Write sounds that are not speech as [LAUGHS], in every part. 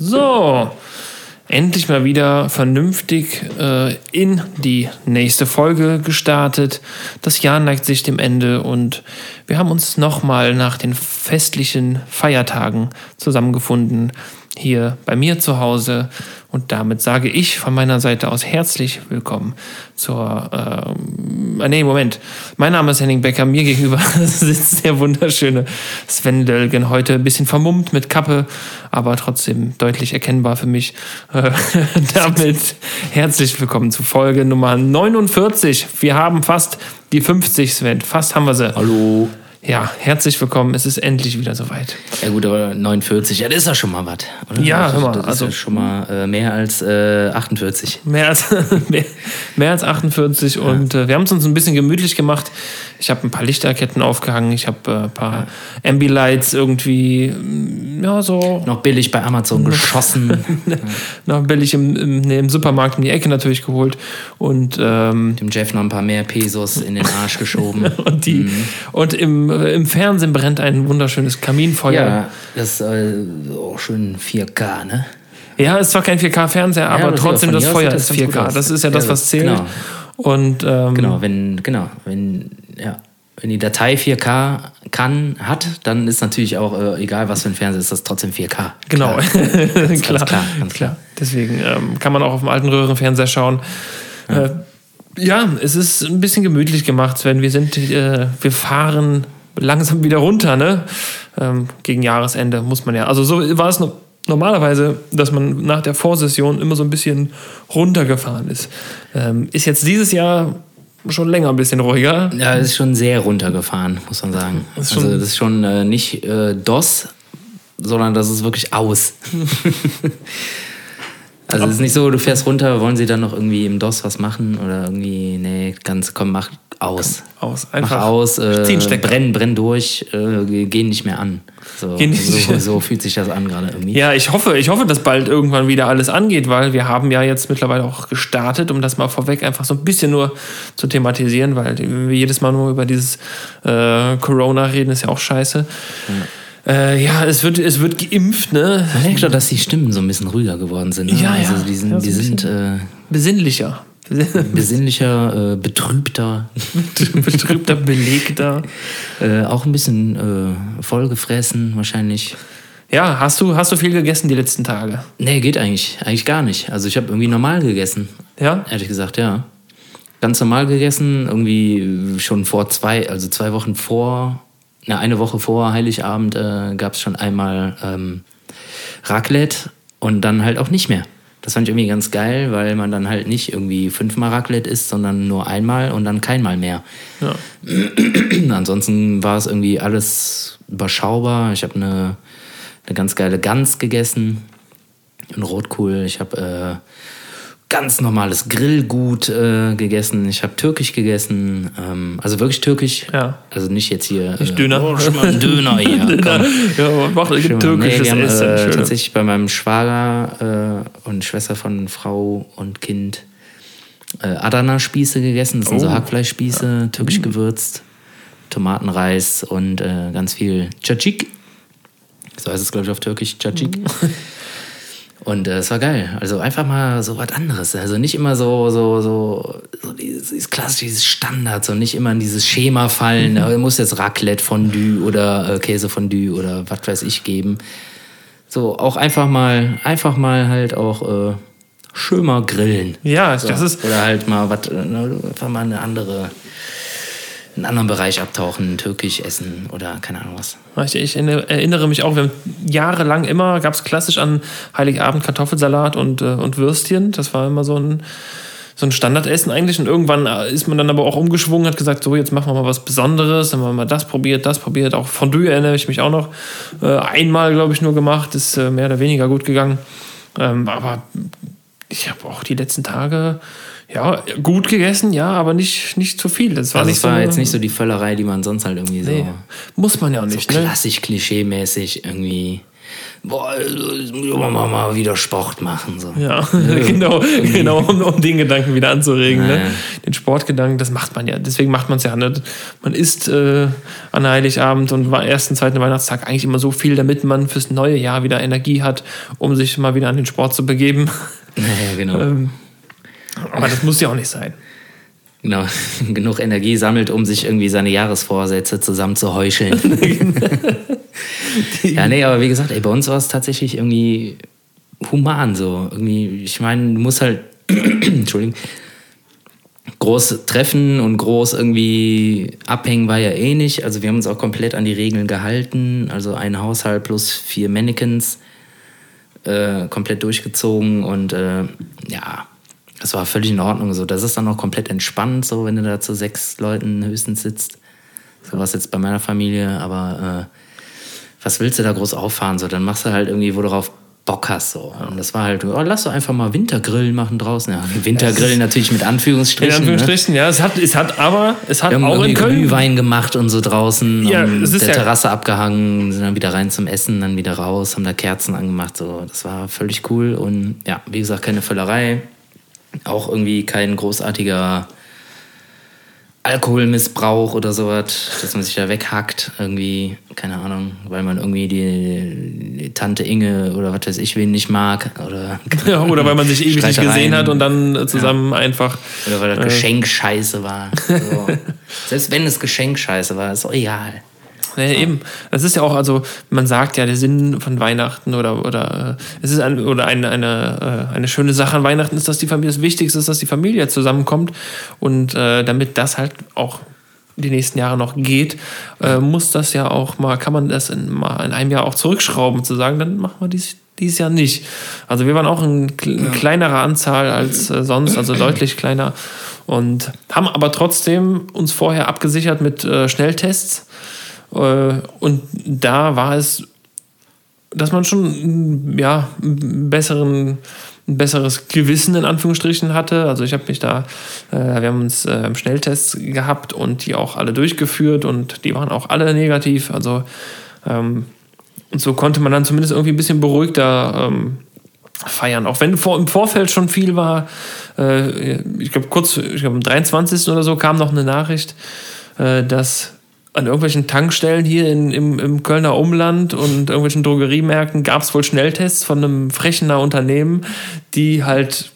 So, endlich mal wieder vernünftig äh, in die nächste Folge gestartet. Das Jahr neigt sich dem Ende und wir haben uns nochmal nach den festlichen Feiertagen zusammengefunden hier bei mir zu Hause. Und damit sage ich von meiner Seite aus herzlich willkommen zur. Äh, nee, Moment. Mein Name ist Henning Becker. Mir gegenüber [LAUGHS] sitzt der wunderschöne Sven Dölgen. Heute ein bisschen vermummt mit Kappe, aber trotzdem deutlich erkennbar für mich. Äh, [LAUGHS] damit herzlich willkommen zu Folge Nummer 49. Wir haben fast die 50, Sven. Fast haben wir sie. Hallo. Ja, herzlich willkommen. Es ist endlich wieder soweit. Ja gut, aber 49, ja, das ist ja schon mal was. Oder? Ja, hör mal, das ist also- ja schon mal äh, mehr als äh, 48. Mehr als, [LAUGHS] mehr, mehr als 48 und äh, wir haben es uns ein bisschen gemütlich gemacht. Ich habe ein paar Lichterketten aufgehangen, ich habe äh, ein paar Ambilights irgendwie, mm, ja, so Noch billig bei Amazon [LAUGHS] geschossen. [LAUGHS] noch billig im, im, nee, im Supermarkt um die Ecke natürlich geholt und, ähm, Dem Jeff noch ein paar mehr Pesos in den Arsch geschoben. und, die, und im, äh, im Fernsehen brennt ein wunderschönes Kaminfeuer. ja, das ist äh, auch schön 4K, ne? Ja, ist zwar kein 4K-Fernseher, aber aber trotzdem das Feuer ist das ganz gut 4K. aus. Das ist ja das, Ja, was zählt. genau. Und ähm, Genau, wenn, genau, wenn, ja, wenn die Datei 4K kann, hat, dann ist natürlich auch, äh, egal was für ein Fernseher ist, das trotzdem 4K. Genau, [LAUGHS] Klar. klar, ganz klar, klar, ganz klar. Deswegen ähm, kann man auch auf dem alten Röhrenfernseher schauen. Ja. Äh, ja, es ist ein bisschen gemütlich gemacht, Sven. Wir sind, äh, wir fahren langsam wieder runter, ne? Ähm, gegen Jahresende muss man ja. Also so war es no normalerweise, dass man nach der Vorsession immer so ein bisschen runtergefahren ist. Ähm, ist jetzt dieses Jahr schon länger ein bisschen ruhiger. Ja, es ist schon sehr runtergefahren, muss man sagen. ist also das ist schon äh, nicht äh, DOS, sondern das ist wirklich aus. [LAUGHS] also es ist nicht so, du fährst runter, wollen sie dann noch irgendwie im DOS was machen oder irgendwie, nee, ganz, komm, mach aus. Aus. Mach Einfach aus, äh, ziehen Stecker. brenn, brenn durch, äh, geh nicht mehr an. So, nicht so, so fühlt sich das an gerade irgendwie. Ja, ich hoffe, ich hoffe, dass bald irgendwann wieder alles angeht, weil wir haben ja jetzt mittlerweile auch gestartet, um das mal vorweg einfach so ein bisschen nur zu thematisieren, weil wir jedes Mal nur über dieses äh, Corona reden, ist ja auch scheiße. Ja, äh, ja es, wird, es wird geimpft, ne? Man merkt doch, dass die Stimmen so ein bisschen ruhiger geworden sind. Ne? Ja, ja. Also die sind, Ja, so die sind äh, Besinnlicher. [LAUGHS] besinnlicher, äh, betrübter. [LAUGHS] Betrübter, belegter. Äh, auch ein bisschen äh, vollgefressen wahrscheinlich. Ja, hast du, hast du viel gegessen die letzten Tage? Nee, geht eigentlich. Eigentlich gar nicht. Also ich habe irgendwie normal gegessen. Ja? Ehrlich gesagt, ja. Ganz normal gegessen. Irgendwie schon vor zwei, also zwei Wochen vor, na, eine Woche vor Heiligabend äh, gab es schon einmal ähm, Raclette und dann halt auch nicht mehr. Das fand ich irgendwie ganz geil, weil man dann halt nicht irgendwie fünfmal Raclette isst, sondern nur einmal und dann keinmal mehr. Ja. [CLEARS THROAT] Ansonsten war es irgendwie alles überschaubar. Ich habe eine, eine ganz geile Gans gegessen, ein Rotkohl. Ich habe äh, ganz normales Grillgut äh, gegessen. Ich habe türkisch gegessen, ähm, also wirklich türkisch. Ja. Also nicht jetzt hier. Nicht äh, Döner. Oh, [LAUGHS] Döner hier. [LAUGHS] komm. ja, macht Schön mal. türkisches nee, haben, Essen. äh, schön. tatsächlich bei meinem Schwager äh, und Schwester von Frau und Kind äh, Adana-Spieße gegessen. Das sind so Oh. Hackfleischspieße, türkisch gewürzt, Tomatenreis und äh, ganz viel Tschatschik. So heißt es, glaube ich, auf Türkisch, Tschatschik. Und äh, es war geil. Also einfach mal so was anderes. Also nicht immer so, so, so, so dieses, dieses klassische, dieses Standard, so nicht immer in dieses Schema fallen. Da muss jetzt Raclette Fondue oder äh, Käsefondue oder was weiß ich geben. So auch einfach mal, einfach mal halt auch äh, schön mal grillen. ja, So. das ist, Oder halt mal was, äh, ne, einfach mal eine andere, einen anderen Bereich abtauchen, türkisch essen oder keine Ahnung was. Ich, erinnere mich auch, wir haben jahrelang immer, gab es klassisch an Heiligabend Kartoffelsalat und, äh, und Würstchen. Das war immer so ein, so ein Standardessen eigentlich. Und irgendwann äh, ist man dann aber auch umgeschwungen, hat gesagt, so, jetzt machen wir mal was Besonderes. Dann haben wir mal das probiert, das probiert. Auch Fondue erinnere ich mich auch noch. Äh, einmal, glaube ich, nur gemacht. Ist mehr oder weniger gut gegangen. Ähm, aber ich habe auch die letzten Tage ja, gut gegessen, ja, aber nicht, nicht zu viel. Das war Also nicht war so, jetzt nicht so die Völlerei, die man sonst halt irgendwie Nee, so, muss man ja so nicht. ne? klassisch klischee-mäßig irgendwie. boah, ich aber mal, wieder Sport machen. So. Ja, [LAUGHS] [LAUGHS] genau, genau um, um den Gedanken wieder anzuregen. Ja, Ne? Den Sportgedanken, das macht man ja. Deswegen macht man es ja. Ne? Man isst äh, an Heiligabend und ersten, zweiten Weihnachtstag eigentlich immer so viel, damit man fürs neue Jahr wieder Energie hat, um sich mal wieder an den Sport zu begeben. Ja, genau. [LAUGHS] Ähm, aber das muss ja auch nicht sein. genau. [LAUGHS] Genug Energie sammelt, um sich irgendwie seine Jahresvorsätze zusammen zu heucheln. [LAUGHS] ja, nee, aber wie gesagt, ey, bei uns war es tatsächlich irgendwie human so. Irgendwie, ich meine, du musst halt, [CLEARS THROAT] Entschuldigung, groß treffen und groß irgendwie abhängen war ja eh nicht. Also wir haben uns auch komplett an die Regeln gehalten. Also ein Haushalt plus vier Mannequins äh, komplett durchgezogen und äh, ja, das war völlig in Ordnung. So, das ist dann auch komplett entspannt, so wenn du da zu sechs Leuten höchstens sitzt. So war es jetzt bei meiner Familie, aber äh, was willst du da groß auffahren? So, dann machst du halt irgendwie, wo du drauf Bock hast. So. Und das war halt, oh, lass doch einfach mal Wintergrillen machen draußen. Ja, [LAUGHS] Wintergrillen natürlich mit Anführungsstrichen. Anführungsstrichen, ja. Es hat, es hat aber, es hat Ne? Wir haben auch in Köln. Glühwein gemacht und so draußen. Ja, und es ist der ja- Terrasse abgehangen, sind dann wieder rein zum Essen, dann wieder raus, haben da Kerzen angemacht. So. Das war völlig cool. Und ja, wie gesagt, keine Völlerei. Auch irgendwie kein großartiger Alkoholmissbrauch oder sowas, dass man sich da weghackt, irgendwie, keine Ahnung, weil man irgendwie die, die Tante Inge oder was weiß ich wen nicht mag. Oder, [LAUGHS] Ja, oder weil man sich ewig nicht gesehen hat und dann äh, zusammen einfach. Oder weil das Geschenk scheiße war. So. [LAUGHS] Selbst wenn das Geschenk scheiße war, ist doch egal. Ja, eben. Das ist ja auch, also man sagt ja, der Sinn von Weihnachten oder, oder äh, es ist ein, oder eine, eine, äh, eine schöne Sache an Weihnachten ist, dass die Familie, das Wichtigste ist, dass die Familie zusammenkommt. Und äh, damit das halt auch die nächsten Jahre noch geht, äh, muss das ja auch mal, kann man das in, mal in einem Jahr auch zurückschrauben, zu sagen, dann machen wir dies, dieses Jahr nicht. Also wir waren auch in kle- kleinerer Anzahl als äh, sonst, also deutlich kleiner und haben aber trotzdem uns vorher abgesichert mit äh, Schnelltests. Äh, Und da war es, dass man schon mm, ja, einen besseren, ein besseres Gewissen in Anführungsstrichen hatte. Also ich habe mich da, äh, wir haben uns äh, Schnelltests gehabt und die auch alle durchgeführt und die waren auch alle negativ. Also ähm, und so konnte man dann zumindest irgendwie ein bisschen beruhigter ähm, feiern. Auch wenn vor, im Vorfeld schon viel war. Äh, ich glaube, kurz, ich glaube, am 23. oder so kam noch eine Nachricht, äh, dass an irgendwelchen Tankstellen hier in, im, im Kölner Umland und irgendwelchen Drogeriemärkten gab es wohl Schnelltests von einem Frechener Unternehmen, die halt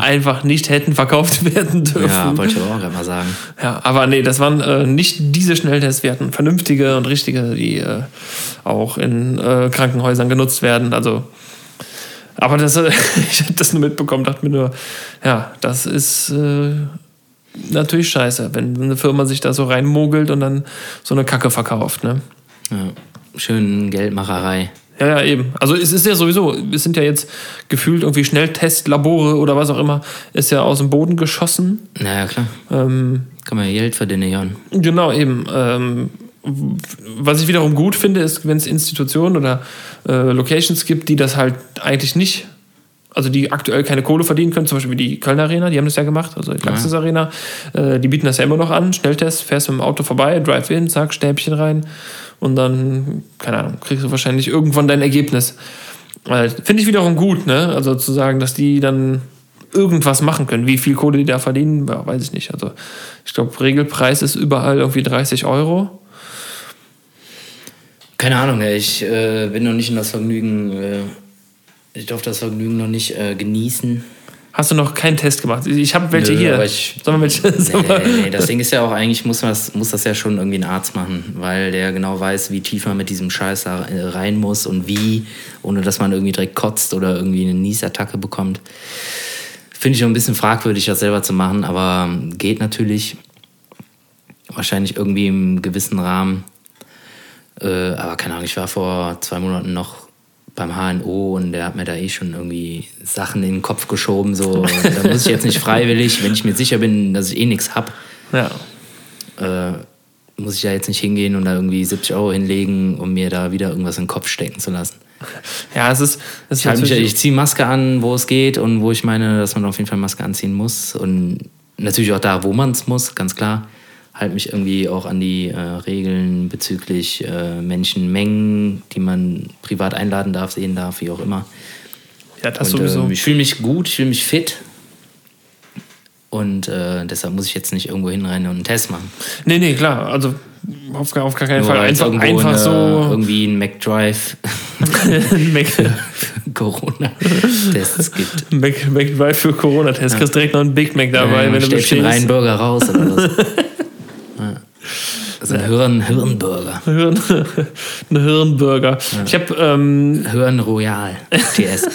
einfach nicht hätten verkauft [LAUGHS] werden dürfen. Ja, wollte ich aber auch gerade mal sagen. Ja, aber nee, das waren äh, nicht diese Schnelltests. Wir hatten vernünftige und richtige, die äh, auch in äh, Krankenhäusern genutzt werden. Also, aber das, [LAUGHS] ich habe das nur mitbekommen, dachte mir nur, ja, das ist äh, natürlich scheiße, wenn eine Firma sich da so reinmogelt und dann so eine Kacke verkauft. Ne? Ja. Schön Geldmacherei. Ja, ja, eben. Also es ist ja sowieso, es sind ja jetzt gefühlt irgendwie Schnelltestlabore oder was auch immer, ist ja aus dem Boden geschossen. Naja, klar. Ähm, Kann man ja Geld verdienen, Jon. Genau, eben. Ähm, was ich wiederum gut finde, ist, wenn es Institutionen oder äh, Locations gibt, die das halt eigentlich nicht, also die aktuell keine Kohle verdienen können, zum Beispiel die Köln Arena, die haben das ja gemacht, also die Laxis Arena, äh, die bieten das ja immer noch an, Schnelltest, fährst mit dem Auto vorbei, Drive-In, zack, Stäbchen rein und dann, keine Ahnung, kriegst du wahrscheinlich irgendwann dein Ergebnis. Äh, finde ich wiederum gut, ne? Also zu sagen, dass die dann irgendwas machen können. Wie viel Kohle die da verdienen, ja, weiß ich nicht. Also ich glaube, Regelpreis ist überall irgendwie 30 Euro. Keine Ahnung, ich äh, bin noch nicht in das Vergnügen. Ich darf das Vergnügen noch nicht äh, genießen. Hast du noch keinen Test gemacht? Ich habe welche Nö, hier. ich- Sollen wir welche? Nee, nee, nee, das Ding ist ja auch eigentlich, muss, das, muss das ja schon irgendwie ein Arzt machen, weil der genau weiß, wie tief man mit diesem Scheiß da äh, rein muss und wie, ohne dass man irgendwie direkt kotzt oder irgendwie eine Niesattacke bekommt. Finde ich schon ein bisschen fragwürdig, das selber zu machen, aber geht natürlich. Wahrscheinlich irgendwie im gewissen Rahmen. Äh, aber keine Ahnung, ich war vor zwei Monaten noch beim HNO und der hat mir da eh schon irgendwie Sachen in den Kopf geschoben. So, da muss ich jetzt nicht freiwillig, wenn ich mir sicher bin, dass ich eh nichts hab, Ja. äh, muss ich da jetzt nicht hingehen und da irgendwie 70 Euro hinlegen, um mir da wieder irgendwas in den Kopf stecken zu lassen. ja, es ist, es Ich, mich, ich ziehe Maske an, wo es geht und wo ich meine, dass man auf jeden Fall Maske anziehen muss. Und natürlich auch da, wo man es muss, ganz klar. Halte mich irgendwie auch an die äh, Regeln bezüglich äh, Menschenmengen, die man privat einladen darf, sehen darf, wie auch immer. Ja, das Und, sowieso. ähm, ich fühle mich gut, ich fühle mich fit. Und äh, deshalb muss ich jetzt nicht irgendwo hinrennen und einen Test machen. nee, nee, klar. Also auf, gar- auf gar keinen Nur Fall. Einfach, einfach eine, so. irgendwie ein McDrive [LAUGHS] Mac, [LAUGHS] Corona-Tests gibt. Mac, McDrive für Corona-Test. Kriegst direkt noch einen Big Mac dabei, Ja, wenn du bestehst. rein, Burger raus oder was. [LAUGHS] ja. Also ein Hirn, [LAUGHS] Hirnburger. Hirn, ein Hirnburger. Ich habe, ähm, Hirn Royal. TS.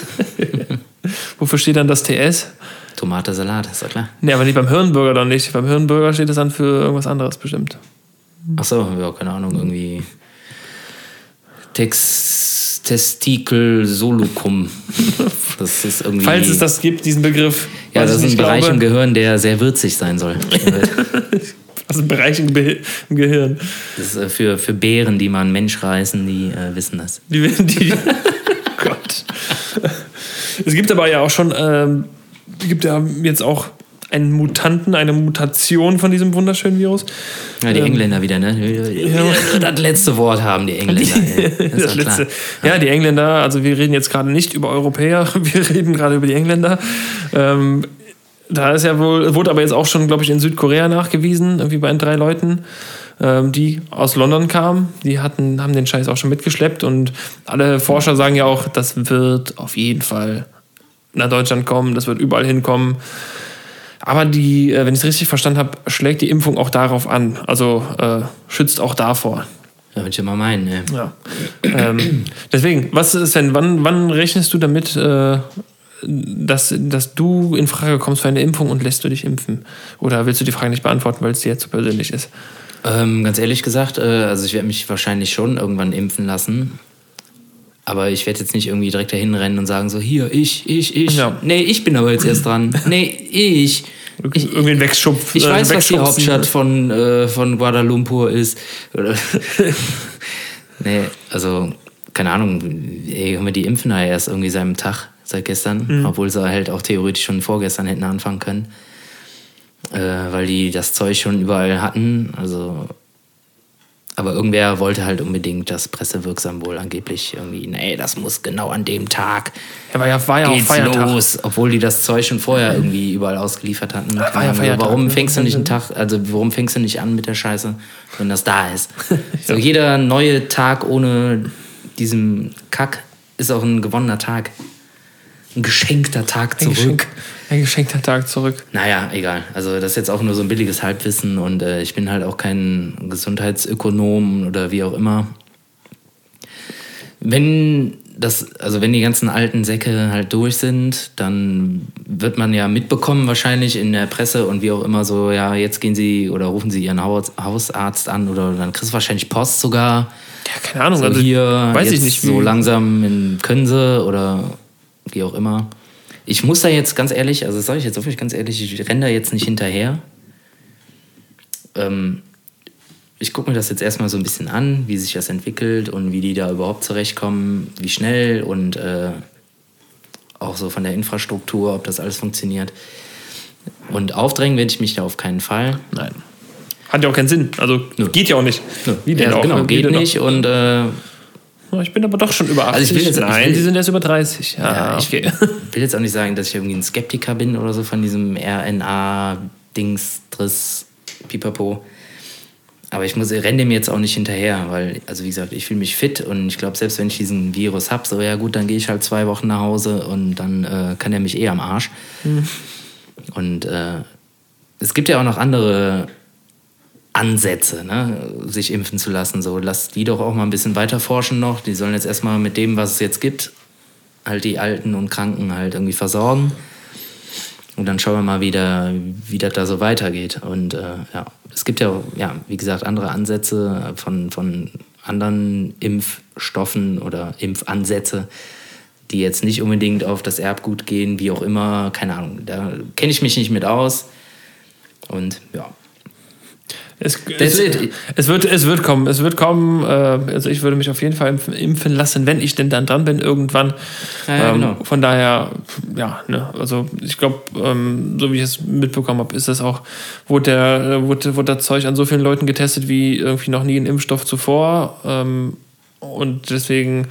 [LAUGHS] wofür steht dann das TS? Tomate, Salat, ist doch klar. Nee, aber nicht beim Hirnburger doch nicht. Beim Hirnburger steht es dann für irgendwas anderes bestimmt. Achso, ja, keine Ahnung, irgendwie. Tex, Testikel Solucum. [LAUGHS] Das ist irgendwie. Falls es das gibt, diesen Begriff. ja, das ist ein Bereich glaube. im Gehirn, der sehr würzig sein soll. Das ist ein Bereich im, Be im Gehirn. Das ist äh, für, für Bären, die mal einen Mensch reißen, die äh, wissen das. Die, die, [LAUGHS] Gott. Es gibt aber ja auch schon, ähm, es gibt ja jetzt auch einen Mutanten, eine Mutation von diesem wunderschönen Virus. Ja, die Ähm, Engländer wieder, ne? Die nur das letzte Wort haben, die Engländer. Das [LAUGHS] ist Das letzte. Ja, die Engländer, also wir reden jetzt gerade nicht über Europäer, [LAUGHS] wir reden gerade über die Engländer. Ähm, da ist ja wohl, wurde aber jetzt auch schon, glaube ich, in Südkorea nachgewiesen, irgendwie bei drei Leuten, ähm, die aus London kamen. Die hatten, haben den Scheiß auch schon mitgeschleppt und alle Forscher sagen ja auch, das wird auf jeden Fall nach Deutschland kommen, das wird überall hinkommen. Aber die, äh, wenn ich es richtig verstanden habe, schlägt die Impfung auch darauf an. Also äh, schützt auch davor. Ja, würde ich ja mal meinen, ne? Ja. ähm, deswegen, was ist denn, wann, wann rechnest du damit, äh, dass, dass du in Frage kommst für eine Impfung und lässt du dich impfen? Oder willst du die Frage nicht beantworten, weil es dir jetzt zu persönlich ist? Ähm, ganz ehrlich gesagt, äh, also ich werde mich wahrscheinlich schon irgendwann impfen lassen. Aber ich werde jetzt nicht irgendwie direkt dahin rennen und sagen so, hier, ich, ich, ich. Ja. Nee, ich bin aber jetzt erst dran. [LAUGHS] Nee, ich. Ich, Irgendwie ein Wegschupf. ich äh, weiß, was die. Hauptstadt von, äh, von Kuala Lumpur ist. [LAUGHS] Nee, also, keine Ahnung, ey, hör mal, die impfen ja erst irgendwie seit einem Tag, seit gestern. Obwohl sie halt auch theoretisch schon vorgestern hätten anfangen können. Äh, weil die das Zeug schon überall hatten. Also, aber irgendwer wollte halt unbedingt das pressewirksam wohl angeblich irgendwie, nee, das muss genau an dem Tag Ja, war ja, war ja auch geht's Feiertag. los, obwohl die das Zeug schon vorher irgendwie überall ausgeliefert hatten. war ja Keine Ahnung, Feiertag, warum ne? fängst du nicht einen Tag, also warum fängst du nicht an mit der Scheiße, wenn das da ist? [LAUGHS] So jeder neue Tag ohne diesem Kack ist auch ein gewonnener Tag. Ein geschenkter Tag Ein, zurück. Geschenk, ein geschenkter Tag zurück. Naja, egal. Also das ist jetzt auch nur so ein billiges Halbwissen und äh, ich bin halt auch kein Gesundheitsökonom oder wie auch immer. Wenn das, also wenn die ganzen alten Säcke halt durch sind, dann wird man ja mitbekommen wahrscheinlich in der Presse und wie auch immer so, ja, jetzt gehen sie oder rufen sie ihren Haus, Hausarzt an oder dann kriegst du wahrscheinlich Post sogar. Ja, keine Ahnung. So also, hier, weiß ich nicht, so wie- langsam in, können sie oder wie auch immer. Ich muss da jetzt ganz ehrlich, also das sage ich jetzt wirklich ganz ehrlich, ich renne da jetzt nicht hinterher. Ähm, ich gucke mir das jetzt erstmal so ein bisschen an, wie sich das entwickelt und wie die da überhaupt zurechtkommen, wie schnell und äh, auch so von der Infrastruktur, ob das alles funktioniert. Und aufdrängen werde ich mich da auf keinen Fall. Nein. Hat ja auch keinen Sinn. Also geht ja auch nicht. Wie denn ja, auch? genau, Wie geht nicht und äh, Ich bin aber doch schon über 80. Also ich will jetzt- ich Nein, will- Sie sind erst über 30. Ja, Ja, ich okay. will jetzt auch nicht sagen, dass ich irgendwie ein Skeptiker bin oder so von diesem RNA-Dings, Driss, Pipapo. Aber ich muss, renne dem jetzt auch nicht hinterher, weil, also wie gesagt, ich fühle mich fit und ich glaube, selbst wenn ich diesen Virus habe, so ja gut, dann gehe ich halt zwei Wochen nach Hause und dann äh, kann er mich eh am Arsch. Und äh, es gibt ja auch noch andere Ansätze, ne, sich impfen zu lassen. So, lass die doch auch mal ein bisschen weiter forschen noch. Die sollen jetzt erstmal mit dem, was es jetzt gibt, halt die Alten und Kranken halt irgendwie versorgen. Und dann schauen wir mal, wie, der, wie das da so weitergeht. Und äh, ja, es gibt ja, ja, wie gesagt, andere Ansätze von, von anderen Impfstoffen oder Impfansätze, die jetzt nicht unbedingt auf das Erbgut gehen, wie auch immer, keine Ahnung. Da kenne ich mich nicht mit aus. Und ja, Es, es, es, wird, es wird kommen, es wird kommen. Äh, also ich würde mich auf jeden Fall impfen lassen, wenn ich denn dann dran bin irgendwann. Ja, ja, ähm, genau. Von daher, ja, ne, also ich glaube, ähm, so wie ich es mitbekommen habe, ist das auch, wurde, der, wurde, wurde das Zeug an so vielen Leuten getestet wie irgendwie noch nie ein Impfstoff zuvor. Ähm, und deswegen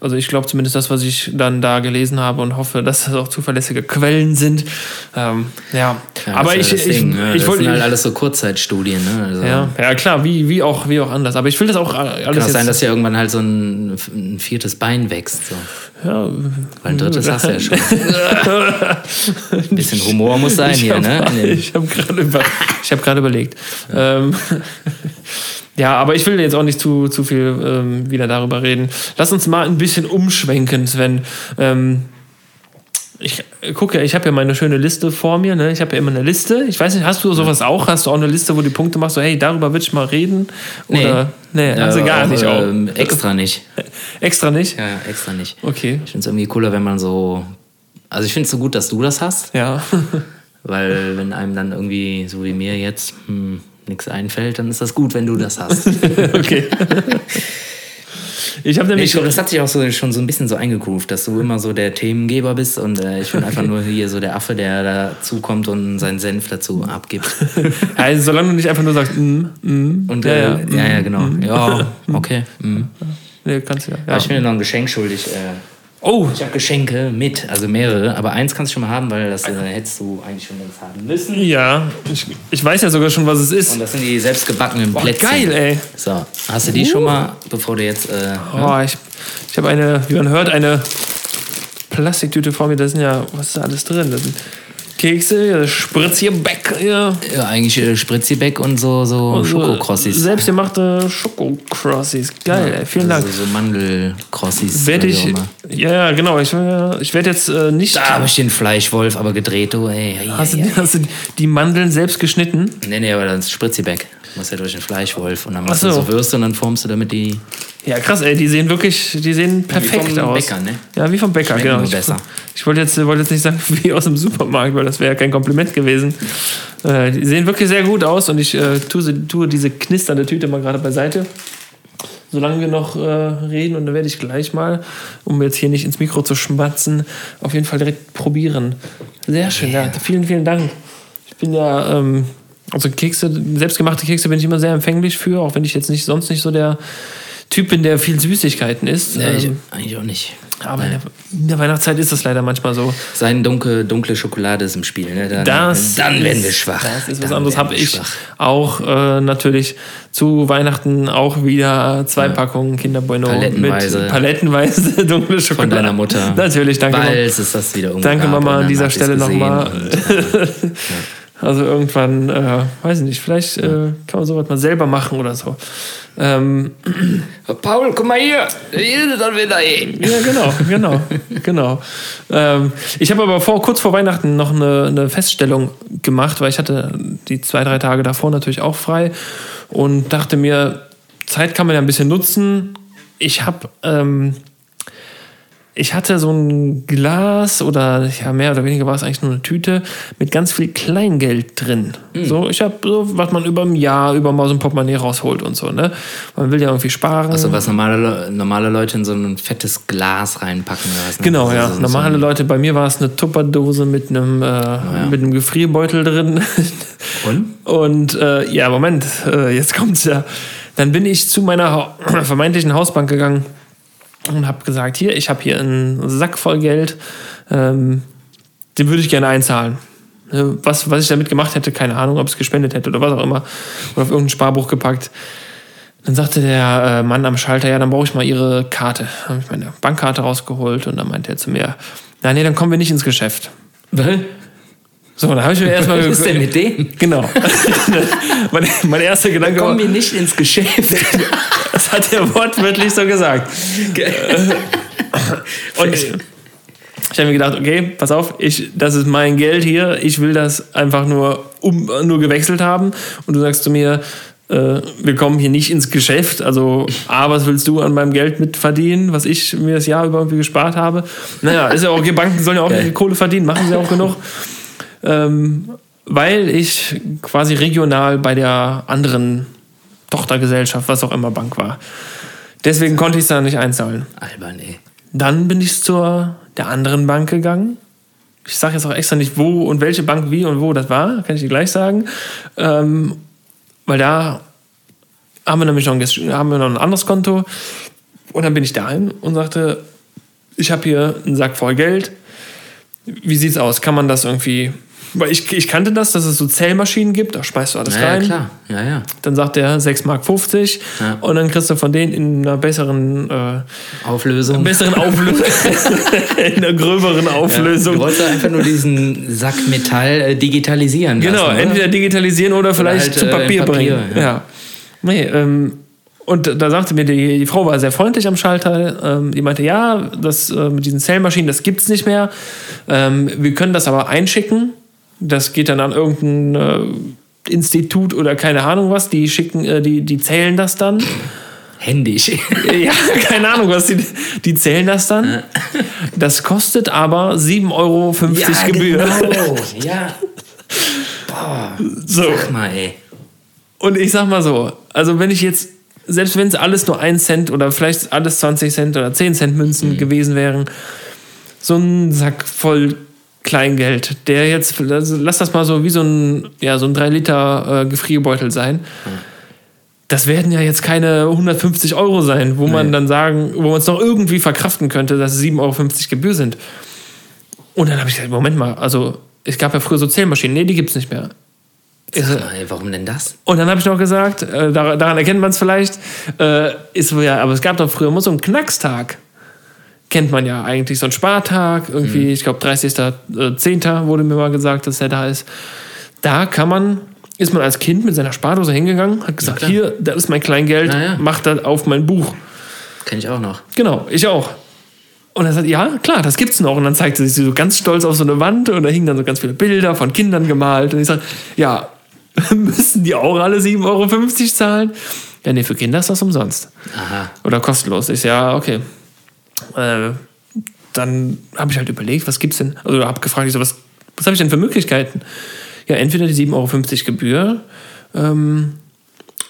also ich glaube zumindest das, was ich dann da gelesen habe und hoffe, dass das auch zuverlässige Quellen sind. Ähm, ja. ja, aber ich, ich, Ding, ich, ich wollte. Das sind halt alles so Kurzzeitstudien, ne? Also ja, ja, klar, wie, wie, auch, wie auch anders. Aber ich will das auch alles. Kann auch sein, dass ja irgendwann halt so ein, ein viertes Bein wächst. So. Ja. Weil ein drittes hast du ja schon. [LAUGHS] ein bisschen Humor muss sein ich hier, hab, ne? [LAUGHS] Ich habe gerade über, hab überlegt. Ja. Ähm, ja, aber ich will jetzt auch nicht zu, zu viel ähm, wieder darüber reden. Lass uns mal ein bisschen umschwenken, Sven. Ähm, ich gucke, ich habe ja meine schöne Liste vor mir. Ne? Ich habe ja immer eine Liste. Ich weiß nicht, hast du sowas auch? Hast du auch eine Liste, wo du Punkte machst, so hey, darüber will ich mal reden? Oder nee, nee hast du gar nicht auch. Ähm, extra nicht. [LAUGHS] extra nicht? Ja, extra nicht. Okay. Ich finde es irgendwie cooler, wenn man so. Also ich finde es so gut, dass du das hast. Ja. [LAUGHS] weil wenn einem dann irgendwie, so wie mir jetzt, hm, nichts einfällt, dann ist das gut, wenn du das hast. [LAUGHS] okay. Ich habe nämlich. Ich glaube, das hat sich auch so, schon so ein bisschen so eingegroovt, dass du immer so der Themengeber bist und äh, ich bin einfach nur hier so der Affe, der dazukommt und seinen Senf dazu abgibt. [LAUGHS] also, solange du nicht einfach nur sagst, mm, mm, und, äh, ja, ja, ja, ja, genau. Mm, ja, okay. Mm. Nee, kannst du ja. ja. Aber ich bin dir noch ein Geschenk schuldig. Äh, Oh. Ich habe Geschenke mit, also mehrere, aber eins kannst du schon mal haben, weil das äh, hättest du eigentlich schon längst haben müssen. Ja, ich, ich, weiß ja sogar schon, was es ist. Und das sind die selbstgebackenen Boah, Plätzchen. geil, ey. So, hast du die uh. schon mal, bevor du jetzt... Äh, oh, ich, ich habe eine, wie man hört, eine Plastiktüte vor mir, da sind ja, was ist da alles drin? Da sind Kekse, Spritzgebäck. Ja. ja, eigentlich äh, Spritzgebäck und so, so Schokokrossis. Selbstgemachte Schokokrossis. Geil, ja, ey, vielen also Dank. So Mandelkrossis. Werde ich, ja, genau. Ich, ich werde jetzt äh, nicht. Da habe ich den Fleischwolf aber gedreht, du, ey. Hast, du, hast du die Mandeln selbst geschnitten? Nee, nee, aber das ist Spritzgebäck. Du machst ja durch den Fleischwolf und dann machst so. du so Würste und dann formst du damit die. Ja, krass, ey, die sehen wirklich, die sehen perfekt wie vom aus. Bäcker, ne? Ja, wie vom Bäcker, Schmecken genau. Nur besser. Ich, ich wollte jetzt, wollte jetzt nicht sagen, [LAUGHS] wie aus dem Supermarkt, weil das wäre ja kein Kompliment gewesen. Äh, die sehen wirklich sehr gut aus und ich äh, tue, tue diese knisternde Tüte mal gerade beiseite. Solange wir noch äh, reden und dann werde ich gleich mal, um jetzt hier nicht ins Mikro zu schmatzen, auf jeden Fall direkt probieren. Sehr schön, yeah. ja. Vielen, vielen Dank. Ich bin ja ähm, also Kekse, selbstgemachte Kekse bin ich immer sehr empfänglich für, auch wenn ich jetzt nicht sonst nicht so der Typ bin, der viel Süßigkeiten isst. Nee, ich, ähm, eigentlich auch nicht. Aber in der, in der, Weihnachtszeit ist das leider manchmal so. Sein dunkle, dunkle Schokolade ist im Spiel. Ne? Dann, das dann werden wir schwach. Das ist was dann anderes. Habe ich schwach. auch äh, natürlich zu Weihnachten auch wieder zwei ja. Packungen Kinderbueno palettenweise. mit palettenweise [LAUGHS] dunkle Schokolade. Von deiner Mutter. Natürlich, danke. Bald ist das wieder Danke Mama an dieser Stelle nochmal. [LAUGHS] ja. Also irgendwann, äh, weiß ich nicht, vielleicht äh, kann man sowas mal selber machen oder so. Ähm, [CLEARS THROAT] Paul, guck mal hier, hier ist dann wieder ey. Ja, genau, genau, genau. Ähm, ich habe aber vor, kurz vor Weihnachten noch eine, eine, Feststellung gemacht, weil ich hatte die zwei, drei Tage davor natürlich auch frei und dachte mir, Zeit kann man ja ein bisschen nutzen. Ich habe ähm, ich hatte so ein Glas oder ja, mehr oder weniger war es eigentlich nur eine Tüte mit ganz viel Kleingeld drin. Mhm. So, ich habe so, was man über ein Jahr über mal so ein Portemonnaie rausholt und so, ne? Man will ja irgendwie sparen. Also was normale, normale Leute in so ein fettes Glas reinpacken. Was, ne? Genau, also ja. So normale so Leute, bei mir war es eine Tupperdose mit einem, äh, oh, ja. mit einem Gefrierbeutel drin. [LAUGHS] Und? Und äh, ja, Moment, äh, jetzt kommt's ja. Dann bin ich zu meiner [CLEARS THROAT] vermeintlichen Hausbank gegangen und habe gesagt, hier, ich habe hier einen Sack voll Geld, ähm, den würde ich gerne einzahlen. Was, was ich damit gemacht hätte, keine Ahnung, ob es gespendet hätte oder was auch immer, oder auf irgendein Sparbuch gepackt. Dann sagte der äh, Mann am Schalter, ja, dann brauche ich mal Ihre Karte. Dann habe ich meine Bankkarte rausgeholt und dann meinte er zu mir, na nee, dann kommen wir nicht ins Geschäft. So, dann habe ich mir [LAUGHS] erstmal Was ist denn mit dem? Genau. [LAUGHS] mein, mein erster Gedanke war. Kommen wir nicht ins Geschäft. [LAUGHS] das hat er wortwörtlich so gesagt. Und ich, ich habe mir gedacht, okay, pass auf, ich, das ist mein Geld hier, ich will das einfach nur, um, nur gewechselt haben. Und du sagst zu mir, äh, wir kommen hier nicht ins Geschäft. Also, A, was willst du an meinem Geld mitverdienen, was ich mir das Jahr über irgendwie gespart habe? Naja, ist ja auch okay, Banken sollen ja auch okay. Kohle verdienen, machen sie auch genug. Ähm, weil ich quasi regional bei der anderen Tochtergesellschaft, was auch immer Bank war. Deswegen konnte ich es da nicht einzahlen. Albern, ey. Dann bin ich zur der anderen Bank gegangen. Ich sage jetzt auch extra nicht, wo und welche Bank wie und wo das war, kann ich dir gleich sagen. Ähm, weil da haben wir nämlich noch ein, haben wir noch ein anderes Konto. Und dann bin ich dahin und sagte, ich habe hier einen Sack voll Geld. Wie sieht's aus? Kann man das irgendwie weil ich, ich kannte das, dass es so Zählmaschinen gibt, da schmeißt du alles Ja, ja, rein. klar. Ja, ja. Dann sagt der 6,50 Mark Ja. und dann kriegst du von denen in einer besseren, äh, Auflösung. [LAUGHS] besseren Auflösung, [LAUGHS] in einer gröberen Auflösung. Du wolltest einfach nur diesen Sack Metall äh, digitalisieren. Genau, lassen, oder? entweder digitalisieren oder vielleicht halt, zu äh, Papier, Papier, bringen. ja. Ja. Nee, ähm, und da sagte mir die, die Frau war sehr freundlich am Schalter. Ähm, die meinte, ja, das äh, mit diesen Zählmaschinen, das gibt's nicht mehr. Ähm, wir können das aber einschicken. Das geht dann an irgendein äh, Institut oder keine Ahnung was. Die schicken, äh, die, die zählen das dann. Händisch. [LAUGHS] [LAUGHS] ja, keine Ahnung was. Die, die zählen das dann. Das kostet aber 7,50 Euro Gebühr. Genau. [LAUGHS] Ja. So. Sag mal, ey. Und ich sag mal so, also wenn ich jetzt, selbst wenn es alles nur 1 Cent oder vielleicht alles 20 Cent oder 10 Cent Münzen Mhm. gewesen wären, so ein Sack voll Kleingeld, der jetzt, lass das mal so wie so ein, ja, so ein 3 Liter äh, Gefrierbeutel sein. Das werden ja jetzt keine 150 Euro sein, wo man Nee. dann sagen, wo man es noch irgendwie verkraften könnte, dass es 7,50 Euro Gebühr sind. Und dann habe ich gesagt, Moment mal, also es gab ja früher so Zählmaschinen, nee, die gibt es nicht mehr. Sag mal, warum denn das? und dann habe ich noch gesagt, äh, dar- daran erkennt man es vielleicht, äh, ist ja, aber es gab doch früher immer so einen Knackstag. Kennt man ja eigentlich, so einen Spartag, irgendwie, ich glaube 30.10. wurde mir mal gesagt, dass er da ist. Da kann man, ist man als Kind mit seiner Spardose hingegangen, hat gesagt, klar. hier, da ist mein Kleingeld, Ja, ja. mach das auf mein Buch. Kenn ich auch noch. Genau, ich auch. Und er sagt, ja, klar, das gibt's noch. Und dann zeigte sie sich so ganz stolz auf so eine Wand und da hingen dann so ganz viele Bilder von Kindern gemalt. Und ich sage, ja, [LAUGHS] müssen die auch alle 7,50 Euro zahlen? Ja, nee, für Kinder ist das umsonst. Aha. Oder kostenlos. Ich sag, ja, okay. Äh, dann habe ich halt überlegt, was gibt's denn? Also habe gefragt, ich so, was, was habe ich denn für Möglichkeiten? Ja, entweder die 7,50 Euro Gebühr ähm,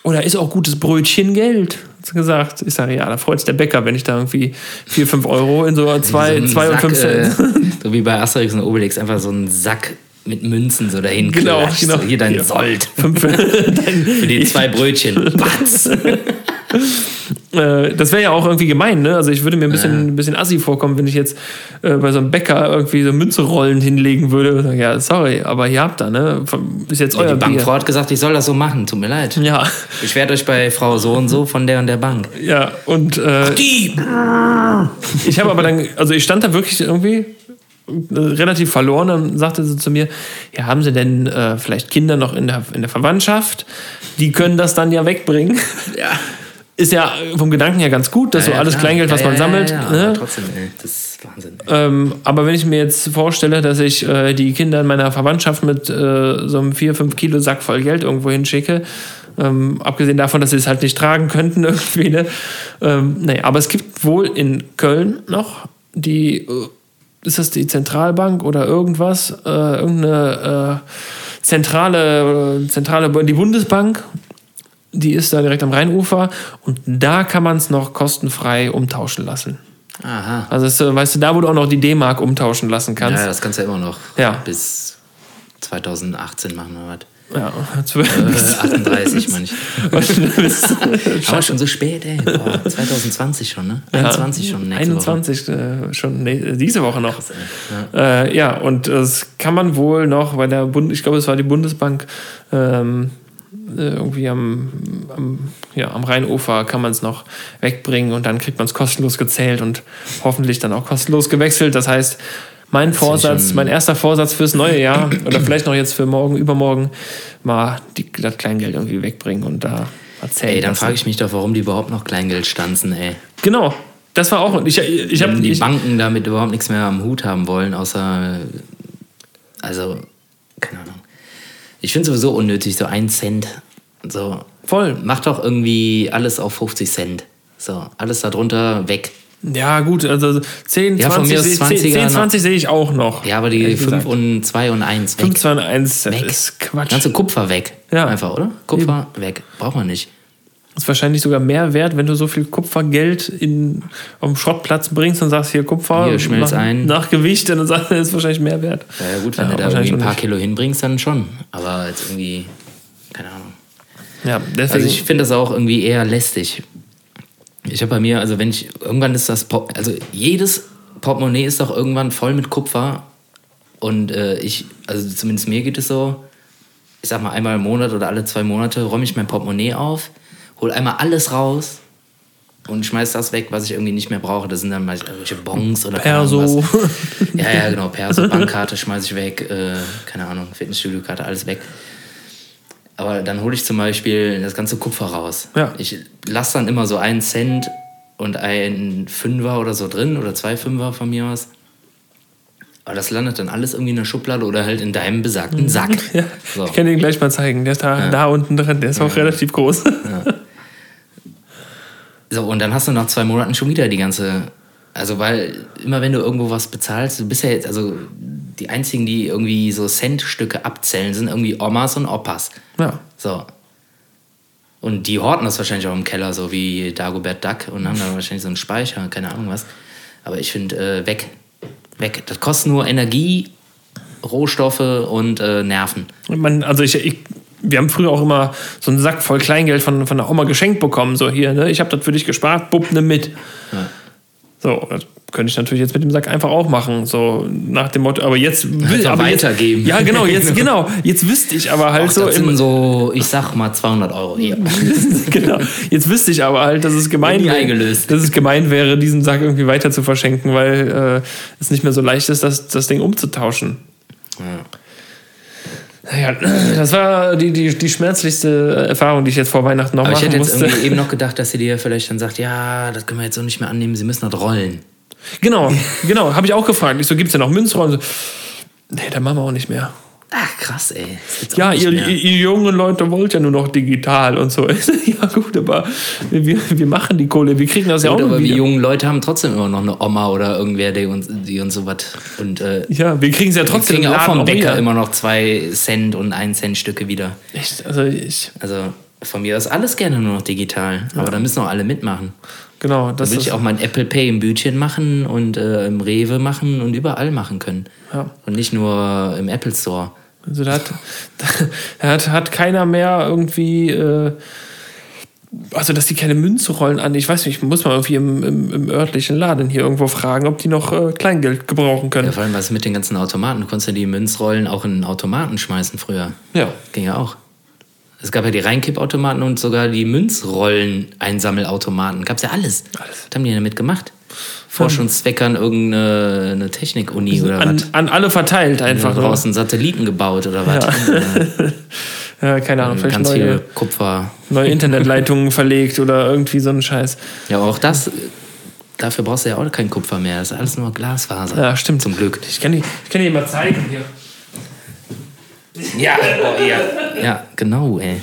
oder ist auch gutes Brötchen Geld. Gesagt. Ich sage, ja, da freut sich der Bäcker, wenn ich da irgendwie 4, 5 Euro in so zwei, so ein zwei und Sack, 5 Cent. Äh, [LAUGHS] so wie bei Asterix und Obelix, einfach so ein Sack mit Münzen so dahin Genau, klatscht. genau. So, hier dein Ja. Sold. Fünf- [LAUGHS] Für die [LAUGHS] zwei Brötchen. Batz. Äh, das wäre ja auch irgendwie gemein, ne? Also ich würde mir ein bisschen, ein bisschen assi vorkommen, wenn ich jetzt äh, bei so einem Bäcker irgendwie so Münzerollen hinlegen würde. und sagen, Ja, sorry, aber ihr habt da, ne? Ist jetzt euer Die Bier. Bankfrau hat gesagt, ich soll das so machen. Tut mir leid. Ja, Beschwert euch bei Frau so und so von der und der Bank. ja, und äh, Die! ich habe aber dann, also ich stand da wirklich irgendwie relativ verloren. Dann sagte sie zu mir, ja, haben Sie denn äh, vielleicht Kinder noch in der, in der Verwandtschaft? Die können das dann ja wegbringen. Ja. Ist ja vom Gedanken her ganz gut, dass so alles klar. Kleingeld, was Ja, man ja, sammelt. Ja, ja, ne? aber trotzdem, ey, das ist Wahnsinn. Ähm, aber wenn ich mir jetzt vorstelle, dass ich äh, die Kinder in meiner Verwandtschaft mit äh, so einem 4, 5 Kilo Sack voll Geld irgendwo hinschicke, ähm, abgesehen davon, dass sie es halt nicht tragen [LAUGHS] könnten irgendwie, ne? Ähm, nee, aber es gibt wohl in Köln noch die, äh, ist das die Zentralbank oder irgendwas, äh, irgendeine äh, zentrale, äh, zentrale, die Bundesbank, die ist da direkt am Rheinufer und da kann man es noch kostenfrei umtauschen lassen. Aha. Also, es, äh, weißt du, da, wo du auch noch die D-Mark umtauschen lassen kannst. ja, das kannst du ja immer noch. Ja. Bis 2018 machen wir was. Ja, zwölf. Äh, 38 manchmal. [LAUGHS] Aber schon so spät, ey. Boah, 2020 schon, ne? 21 schon nächste 21 äh, schon ne, diese Woche noch. Woche. Ja. Äh, ja, und das kann man wohl noch bei der Bund, ich glaube, es war die Bundesbank, ähm, äh, irgendwie am, am, ja, am Rheinufer kann man es noch wegbringen und dann kriegt man es kostenlos gezählt und hoffentlich dann auch kostenlos gewechselt. Das heißt, mein Vorsatz, mein erster Vorsatz fürs neue Jahr oder vielleicht noch jetzt für morgen, übermorgen, mal die, das Kleingeld irgendwie wegbringen und da erzählen. Ey, dann frage ich mich doch, warum die überhaupt noch Kleingeld stanzen, ey. Genau, das war auch. Ich, ich habe Wenn die ich, Banken damit überhaupt nichts mehr am Hut haben wollen, außer. Also, keine Ahnung. Ich finde sowieso unnötig, so ein Cent. So, voll. mach doch irgendwie alles auf 50 Cent. So, alles darunter weg. Ja, gut, also 10, Ja, von 20, mir aus seh- 10, 20er 10 20 sehe ich auch noch. Ja, aber die Ehrlich 5 gesagt. und 2 und 1 weg. 5, 2 und 1, das Weg. ist Quatsch. Ganze Kupfer weg. Ja. Einfach, oder? Kupfer weg. Braucht man nicht. Ist wahrscheinlich sogar mehr wert, wenn du so viel Kupfergeld in, auf den Schrottplatz bringst und sagst, hier Kupfer Hier, schmelz nach, ein. nach Gewicht, dann sagst du, ist wahrscheinlich mehr wert. Ja, ja gut, wenn Ja, du da irgendwie ein paar Kilo hinbringst, dann schon. Aber jetzt irgendwie, keine Ahnung. Ja, deswegen. Also ich finde das auch irgendwie eher lästig. Ich habe bei mir, also wenn ich, irgendwann ist das, also jedes Portemonnaie ist doch irgendwann voll mit Kupfer. Und äh, ich, also zumindest mir geht es so, ich sag mal einmal im Monat oder alle zwei Monate räume ich mein Portemonnaie auf, hol einmal alles raus und schmeiß das weg, was ich irgendwie nicht mehr brauche. Das sind dann meist irgendwelche Bons oder Perso. [LAUGHS] Ja, ja, genau. Perso, Bankkarte schmeiß ich weg, äh, keine Ahnung, Fitnessstudio-Karte, alles weg. Aber dann hole ich zum Beispiel das ganze Kupfer raus. Ja. Ich lasse dann immer so einen Cent und einen Fünfer oder so drin oder zwei Fünfer von mir aus. Aber das landet dann alles irgendwie in der Schublade oder halt in deinem besagten Sack. Ja, So. Ich kann den gleich mal zeigen. Der ist da, da unten drin. Der ist auch relativ groß. So, und dann hast du nach zwei Monaten schon wieder die ganze. Also, weil immer wenn du irgendwo was bezahlst, du bist ja jetzt, also die einzigen, die irgendwie so Centstücke abzählen, sind irgendwie Omas und Opas. Ja. So. Und die horten das wahrscheinlich auch im Keller, so wie Dagobert Duck und haben da wahrscheinlich so einen Speicher, keine Ahnung was. Aber ich finde, äh, weg. Weg. Das kostet nur Energie, Rohstoffe und äh, Nerven. Und Man, also ich, ich, wir haben früher auch immer so einen Sack voll Kleingeld von, von der Oma geschenkt bekommen. So hier, ne? ich habe das für dich gespart, bupp, nimm mit. So, das könnte ich natürlich jetzt mit dem Sack einfach auch machen. So nach dem Motto, aber jetzt will Einfach aber jetzt, weitergeben. Ja, genau, jetzt, [LAUGHS] genau. Jetzt wüsste ich aber halt Ach, so. das sind so, ich sag mal 200 Euro hier. [LAUGHS] genau. Jetzt wüsste ich aber halt, dass es gemein wäre, dass es gemein wäre, diesen Sack irgendwie weiter zu verschenken, weil äh, es nicht mehr so leicht ist, das, das Ding umzutauschen. Naja, [CLEARS THROAT] das war die, die, die schmerzlichste Erfahrung, die ich jetzt vor Weihnachten noch Aber ich machen hätte jetzt musste. irgendwie eben noch [LAUGHS] gedacht, dass sie dir vielleicht dann sagt, ja, das können wir jetzt so nicht mehr annehmen, sie müssen das rollen. Genau, [LAUGHS] genau, habe ich auch gefragt. Ich so, gibt's denn noch Münzrollen? So, nee, da machen wir auch nicht mehr. Ach, krass, ey. Ja, ihr, ihr, ihr jungen Leute wollt ja nur noch digital und so. [LAUGHS] Ja gut, aber wir, wir machen die Kohle, wir kriegen das ja Gut, auch aber die wieder. jungen Leute haben trotzdem immer noch eine Oma oder irgendwer, die uns, die uns sowas. Und äh, Ja, wir kriegen es ja wir trotzdem kriegen im ja auch vom Bäcker wieder. immer noch zwei Cent und ein Cent Stücke wieder. Echt, also ich, Also von mir aus alles gerne nur noch digital. Aber da müssen auch alle mitmachen. Genau, Da das will ist ich auch mein Apple Pay im Bütchen machen und äh, im Rewe machen und überall machen können. Ja. Und nicht nur im Apple Store. Also da hat, [LAUGHS] da hat, hat keiner mehr irgendwie, äh, also dass die keine Münzrollen an, ich weiß nicht, ich muss mal irgendwie im, im, im örtlichen Laden hier irgendwo fragen, ob die noch äh, Kleingeld gebrauchen Ja, können. vor allem was mit den ganzen Automaten. Du konntest ja die Münzrollen auch in Automaten schmeißen früher. Ja. Ging ja auch. Es gab ja die Reinkippautomaten und sogar die Münzrollen-Einsammelautomaten. Gab's ja alles. Alles. Was haben die damit gemacht? Forschungszwecke an irgendeine eine Technik-Uni oder An, was? an alle verteilt einfach. Nur. draußen Satelliten gebaut oder was? Ja, [LAUGHS] keine Ahnung, vielleicht Ganz viel neue, Kupfer. neue Internetleitungen [LAUGHS] verlegt oder irgendwie so ein Scheiß. Ja, aber auch das, dafür brauchst du ja auch kein Kupfer mehr. Das ist alles nur Glasfaser. Ja, stimmt. Zum Glück. Ich kann die, ich kann die mal zeigen hier. Ja, boah, ja. Ja, genau, ey.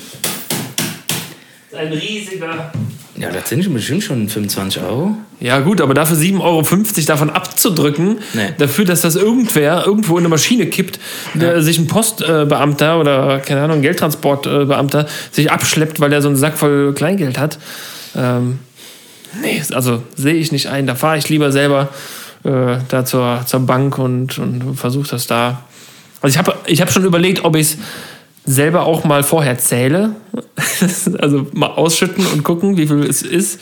Ein riesiger. Ja, das sind schon bestimmt schon 25 Euro. Ja, gut, aber dafür 7,50 Euro davon abzudrücken, Nee. dafür, dass das irgendwer irgendwo in eine Maschine kippt, der sich ein Postbeamter oder, keine Ahnung, ein Geldtransportbeamter sich abschleppt, weil er so einen Sack voll Kleingeld hat. Ähm, nee, also sehe ich nicht ein. Da fahre ich lieber selber äh, da zur, zur Bank und, und versuche das da. Also ich habe ich hab schon überlegt, ob ich es selber auch mal vorher zähle. [LAUGHS] also mal ausschütten und gucken, wie viel es ist.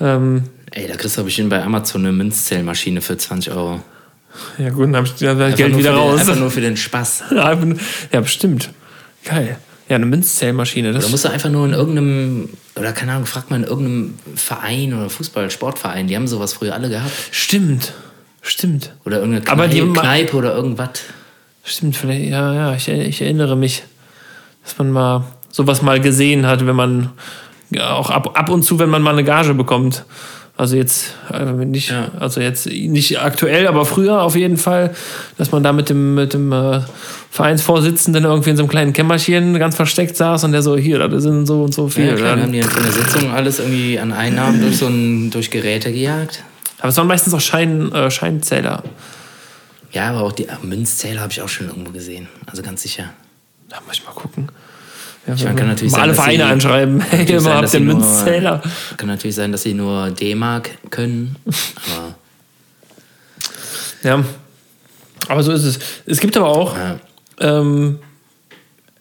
Ähm, Ey, da kriegst du bestimmt bei Amazon eine Münzzählmaschine für 20 Euro. Ja gut, dann habe ich das Einfach Geld wieder raus. Den, einfach nur für den Spaß. [LAUGHS] ja, bestimmt. Geil. Ja, eine Münzzählmaschine. Da Das, musst du einfach nur in irgendeinem, oder keine Ahnung, frag mal in irgendeinem Verein oder Fußball, Sportverein, die haben sowas früher alle gehabt. stimmt. Stimmt. Oder irgendeine Kneipe, Aber die ma- Kneipe oder irgendwas. Stimmt, vielleicht, ja, ja, ich, ich erinnere mich, dass man mal sowas mal gesehen hat, wenn man ja, auch ab, ab und zu, wenn man mal eine Gage bekommt. Also jetzt äh, nicht, Ja. also jetzt nicht aktuell, aber früher auf jeden Fall, dass man da mit dem, mit dem äh, Vereinsvorsitzenden irgendwie in so einem kleinen Kämmerchen ganz versteckt saß und der so, hier, das sind so und so viel. Ja, klar, Dann- haben die von der Sitzung alles irgendwie an Einnahmen durch so ein, durch Geräte gejagt. Aber es waren meistens auch Schein, äh, Scheinzähler. Ja, aber auch die äh, Münzzähler habe ich auch schon irgendwo gesehen. Also ganz sicher. Da muss ich mal gucken. Ja, Ich meine, kann natürlich mal sein, alle Vereine sie- anschreiben. [LAUGHS] Hey, immer habt ihr sie nur- Münzzähler. Kann natürlich sein, dass sie nur D-Mark können. Aber Ja. Aber so ist es. Es gibt aber auch, ja. ähm,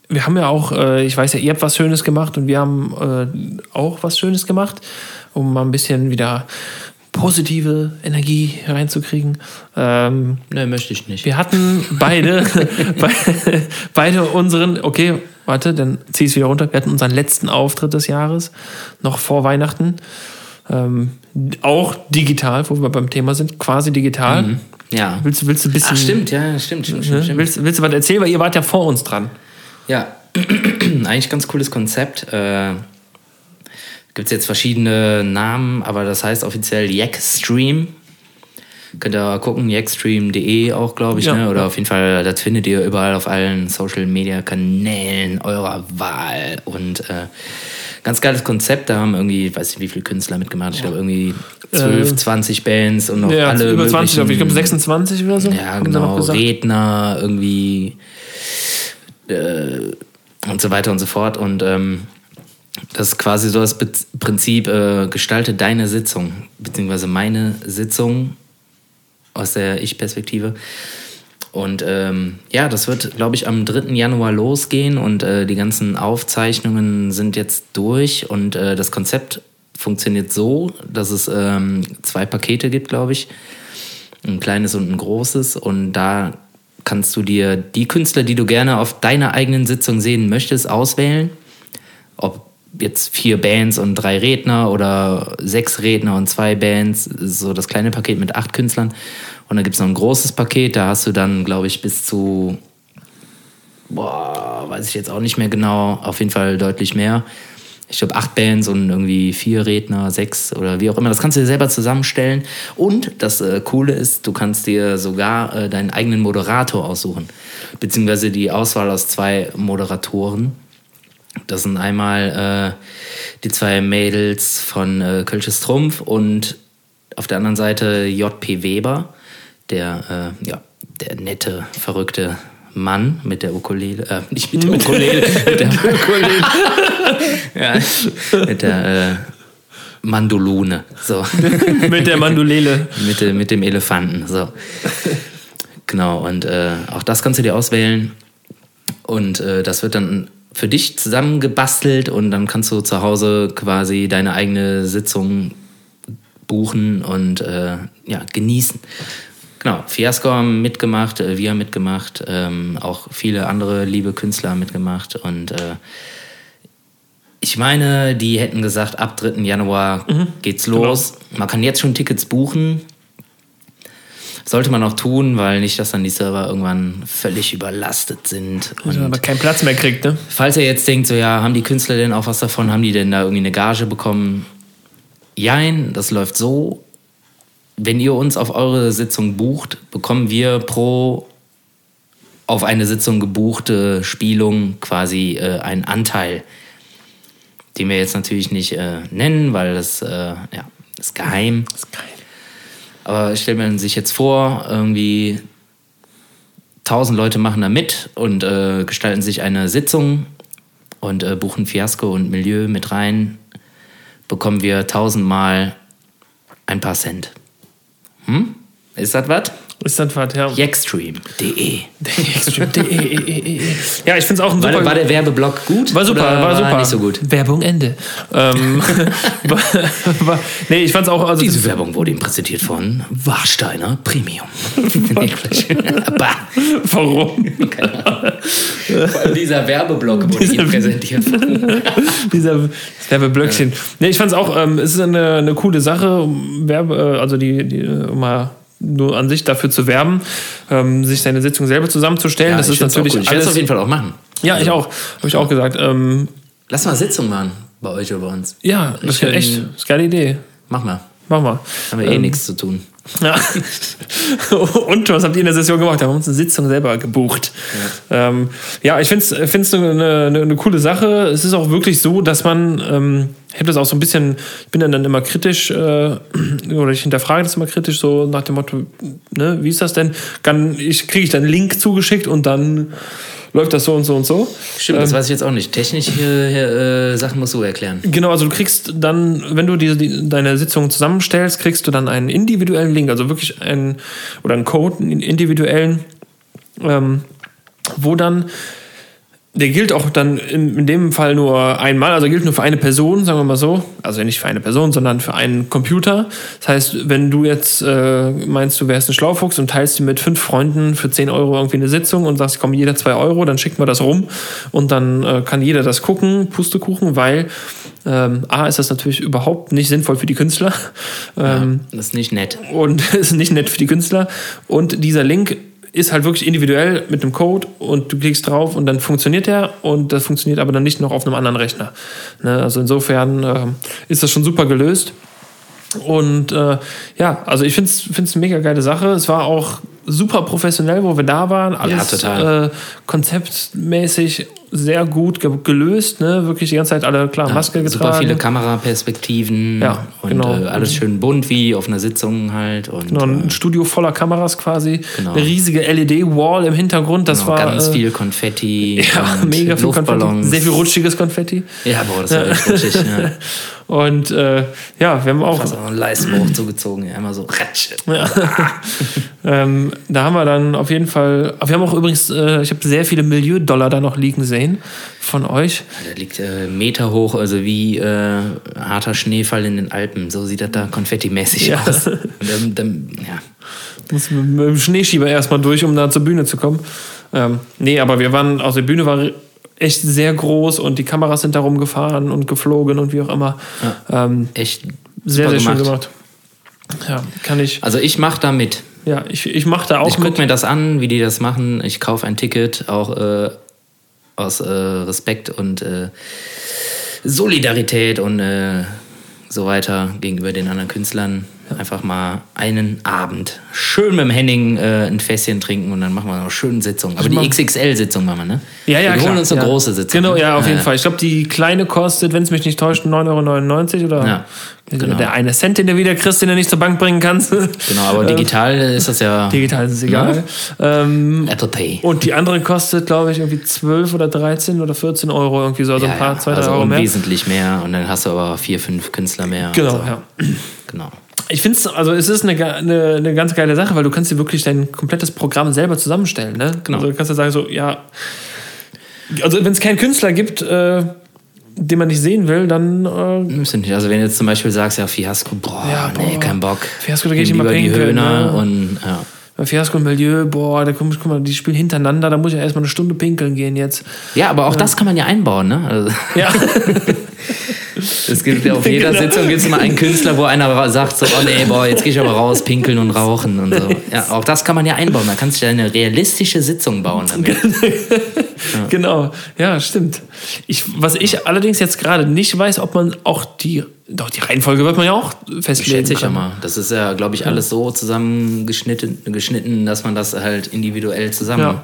wir haben ja auch, äh, ich weiß ja, ihr habt was Schönes gemacht und wir haben äh, auch was Schönes gemacht, um mal ein bisschen wieder positive Energie reinzukriegen. Ähm, ne, möchte ich nicht. wir hatten beide, [LAUGHS] be- beide unseren, okay, warte, dann zieh es wieder runter. Wir hatten unseren letzten Auftritt des Jahres, noch vor Weihnachten. Ähm, auch digital, wo wir beim Thema sind, quasi digital. Ja. Willst, du- willst du ein bisschen. Ach, stimmt, ja, stimmt, stimmt, stimmt. Ne? stimmt. Willst, willst du was erzählen? Weil ihr wart ja vor uns dran. Ja, [CLEARS THROAT] eigentlich ganz cooles Konzept. Äh, Gibt es jetzt verschiedene Namen, aber das heißt offiziell Jackstream. Könnt ihr gucken, jackstream.de auch, glaube ich. Ja. Ne? Oder auf jeden Fall, das findet ihr überall auf allen Social Media Kanälen eurer Wahl. Und äh, ganz geiles Konzept. Da haben irgendwie, ich weiß nicht, wie viele Künstler mitgemacht. Ich glaube, irgendwie 12, Äh, 20 Bands und noch Ja, alle. über 20, glaube ich. Glaube möglichen- 26 oder so. ja, genau. Redner, irgendwie äh, und so weiter und so fort. Und ähm, das ist quasi so das Prinzip, äh, gestalte deine Sitzung, beziehungsweise meine Sitzung aus der Ich-Perspektive. Und ähm, ja, das wird, glaube ich, am 3. Januar losgehen und äh, die ganzen Aufzeichnungen sind jetzt durch und äh, das Konzept funktioniert so, dass es ähm, zwei Pakete gibt, glaube ich. Ein kleines und ein großes. Und da kannst du dir die Künstler, die du gerne auf deiner eigenen Sitzung sehen möchtest, auswählen. Ob jetzt vier Bands und drei Redner oder sechs Redner und zwei Bands, so das kleine Paket mit acht Künstlern. Und dann gibt es noch ein großes Paket, da hast du dann, glaube ich, bis zu, boah, weiß ich jetzt auch nicht mehr genau, auf jeden Fall deutlich mehr. Ich glaube, acht Bands und irgendwie vier Redner, sechs oder wie auch immer. Das kannst du dir selber zusammenstellen. Und das äh, Coole ist, du kannst dir sogar äh, deinen eigenen Moderator aussuchen. Beziehungsweise die Auswahl aus zwei Moderatoren. Das sind einmal äh, die zwei Mädels von äh, Kölsches Trumpf und auf der anderen Seite JP Weber, der, äh, ja, der nette, verrückte Mann mit der Ukulele, äh, nicht mit der Ukulele, mit der Ukulele, [LAUGHS] [LAUGHS] ja, mit der äh, Mandolone, so, [LAUGHS] Mit der Mandolele. mit, dem- mit dem Elefanten, so. Genau, und äh, auch das kannst du dir auswählen und äh, das wird dann für dich zusammengebastelt und dann kannst du zu Hause quasi deine eigene Sitzung buchen und äh, ja, genießen. Genau, Fiasco haben mitgemacht, äh, wir haben mitgemacht, ähm, auch viele andere liebe Künstler haben mitgemacht und äh, ich meine, die hätten gesagt, ab 3. Januar geht's los. Man kann jetzt schon Tickets buchen. Sollte man auch tun, weil nicht, dass dann die Server irgendwann völlig überlastet sind. Und aber keinen Platz mehr kriegt, ne? Falls ihr jetzt denkt, so ja, haben die Künstler denn auch was davon? Haben die denn da irgendwie eine Gage bekommen? Jein, das läuft so. Wenn ihr uns auf eure Sitzung bucht, bekommen wir pro auf eine Sitzung gebuchte Spielung quasi äh, einen Anteil, den wir jetzt natürlich nicht äh, nennen, weil das äh, ja, ist geheim. Das ist geil. Aber stellt man sich jetzt vor, irgendwie tausend Leute machen da mit und äh, gestalten sich eine Sitzung und äh, buchen Fiasco und Milieu mit rein, bekommen wir tausendmal ein paar Cent. Hm? Ist das was? Ist das was, ja. Jackstream.de. Ja, ich finde es auch ein War, super. der- war der Werbeblock gut? War super, oder war super. nicht so gut. Werbung Ende. Ähm, [LAUGHS] war, war, nee, ich fand's auch. Also Diese Werbung wurde ihm präsentiert von Warsteiner Premium. [LAUGHS] [LAUGHS] Warum? Vor allem dieser Werbeblock wurde ihm präsentiert von Dieser Werbeblöckchen. Nee, ich fand's auch, ähm, es ist eine, eine coole Sache, um Werbe, äh, also die, die äh, um mal nur an sich dafür zu werben, ähm, sich seine Sitzung selber zusammenzustellen. das ich ist natürlich. Ich werde es auf jeden Fall auch machen. Ja, ich auch. Habe ich auch gesagt. Ähm, Lass mal Sitzung machen bei euch oder bei uns. ja, das ist Ich, echt, das ist eine geile Idee. Mach mal. Mach mal. Haben wir eh Ähm, nichts zu tun. Ja. [LAUGHS] und was habt ihr in der Session gemacht? Wir haben uns eine Sitzung selber gebucht. Ja, ähm, ja ich finde es eine, eine, eine, coole Sache. Es ist auch wirklich so, dass man, ähm, ich habe das auch so ein bisschen, ich bin dann, dann immer kritisch, äh, [CLEARS THROAT] oder ich hinterfrage das immer kritisch, so nach dem Motto, ne, wie ist das denn? Kann, ich kriege ich dann einen Link zugeschickt und dann läuft das so und so und so. Stimmt, das ähm, weiß ich jetzt auch nicht. Technische äh, Sachen musst du erklären. Genau, also du kriegst dann, wenn du die, die, deine Sitzung zusammenstellst, kriegst du dann einen individuellen Link, also wirklich einen oder einen Code, einen individuellen, ähm, wo dann der gilt auch dann in, in, dem Fall nur einmal, also gilt nur für eine Person, sagen wir mal so. Also nicht für eine Person, sondern für einen Computer. Das heißt, wenn du jetzt äh, meinst, du wärst ein Schlaufuchs und teilst dir mit fünf Freunden für 10 Euro irgendwie eine Sitzung und sagst, komm, jeder zwei Euro, dann schicken wir das rum und dann äh, kann jeder das gucken, Pustekuchen, weil ähm, A ist das natürlich überhaupt nicht sinnvoll für die Künstler. Ähm, ja, das ist nicht nett. Und [LAUGHS] ist nicht nett für die Künstler. Und dieser Link ist halt wirklich individuell mit einem Code und du klickst drauf und dann funktioniert der und das funktioniert aber dann nicht noch auf einem anderen Rechner. Ne? Also insofern äh, ist das schon super gelöst. Und äh, ja, also ich finde es eine mega geile Sache. Es war auch super professionell, wo wir da waren. Alles ja, äh, konzeptmäßig sehr gut gelöst, ne? Wirklich die ganze Zeit alle klar ja, Maske getragen. Super viele Kameraperspektiven ja, und genau. äh, alles schön bunt wie auf einer Sitzung halt. Und, genau, ein äh, Studio voller Kameras quasi. Genau. Eine riesige LED-Wall im Hintergrund. Das genau, war ganz äh, viel Konfetti. [LAUGHS] Ja, mega viel Konfetti. Sehr viel rutschiges Konfetti. Ja, boah, das war echt rutschig. ja. [LAUGHS] Und äh, ja, wir haben auch. Also einen Leisten hochzugezogen, einmal so. Ja. [LAUGHS] ähm, da haben wir dann auf jeden Fall. Wir haben auch übrigens, äh, ich habe sehr viele Milieu-Dollar da noch liegen sehen von euch. Der liegt äh, Meter hoch, also wie äh, harter Schneefall in den Alpen. So sieht das da konfettimäßig ja. aus. Und dann, dann, ja. Muss mit dem Schneeschieber erstmal durch, um da zur Bühne zu kommen. Ähm, nee, aber wir waren, also die Bühne war echt sehr groß und die Kameras sind da rumgefahren und geflogen und wie auch immer. Ja, ähm, echt sehr, sehr gemacht. schön gemacht. Ja, kann ich. Also ich mache da mit. Ja, ich, ich mache da auch ich mit. Ich gucke mir das an, wie die das machen. Ich kaufe ein Ticket, auch äh, aus äh, Respekt und äh, Solidarität und äh, so weiter gegenüber den anderen Künstlern. Einfach mal einen Abend schön mit dem Henning äh, ein Fässchen trinken und dann machen wir noch schöne Sitzung. Aber die XXL-Sitzung machen wir, ne? Ja, ja, Wir klar. holen uns eine ja. große Sitzung. Genau, ja, auf jeden Fall. Ich glaube, die kleine kostet, wenn es mich nicht täuscht, 9,99 Euro oder ja, genau. der eine Cent, den du wieder kriegst, den du nicht zur Bank bringen kannst. Genau, aber [LAUGHS] ähm, digital ist das ja. Digital ist es egal. Ja. Ähm, Apple Pay. Und die andere kostet, glaube ich, irgendwie 12 oder 13 oder 14 Euro, irgendwie so, also ein paar, zwei, drei also Euro mehr. Wesentlich mehr und dann hast du aber vier, fünf Künstler mehr. Genau, so. ja. Genau. Ich finde es, also es ist eine, eine, eine ganz geile Sache, weil du kannst dir wirklich dein komplettes Programm selber zusammenstellen. Ne? Genau. Also du kannst ja sagen, so, ja, also wenn es keinen Künstler gibt, äh, den man nicht sehen will, dann. Äh, nicht. Also wenn du jetzt zum Beispiel sagst, ja, Fiasco, boah, ja, boah nee, kein Bock. Fiasco, da gehe ich immer die Höhner ne? und ja. Bei Fiasco und Milieu, boah, da guck, guck mal, die spielen hintereinander, da muss ich ja erstmal eine Stunde pinkeln gehen jetzt. Ja, aber auch ja. das kann man ja einbauen, ne? Also ja. [LAUGHS] [LAUGHS] Es gibt ja auf jeder genau. Sitzung gibt es immer einen Künstler, wo einer sagt so, oh nee, boah, jetzt gehe ich aber raus, pinkeln und rauchen und so. Ja, auch das kann man ja einbauen. Man kann sich ja eine realistische Sitzung bauen damit. Ja. Genau, ja, stimmt. Ich, was ich allerdings jetzt gerade nicht weiß, ob man auch die, doch die Reihenfolge wird man ja auch festlegen. Ich mal. Das ist ja, glaube ich, alles so zusammengeschnitten, geschnitten, dass man das halt individuell zusammen. Ja,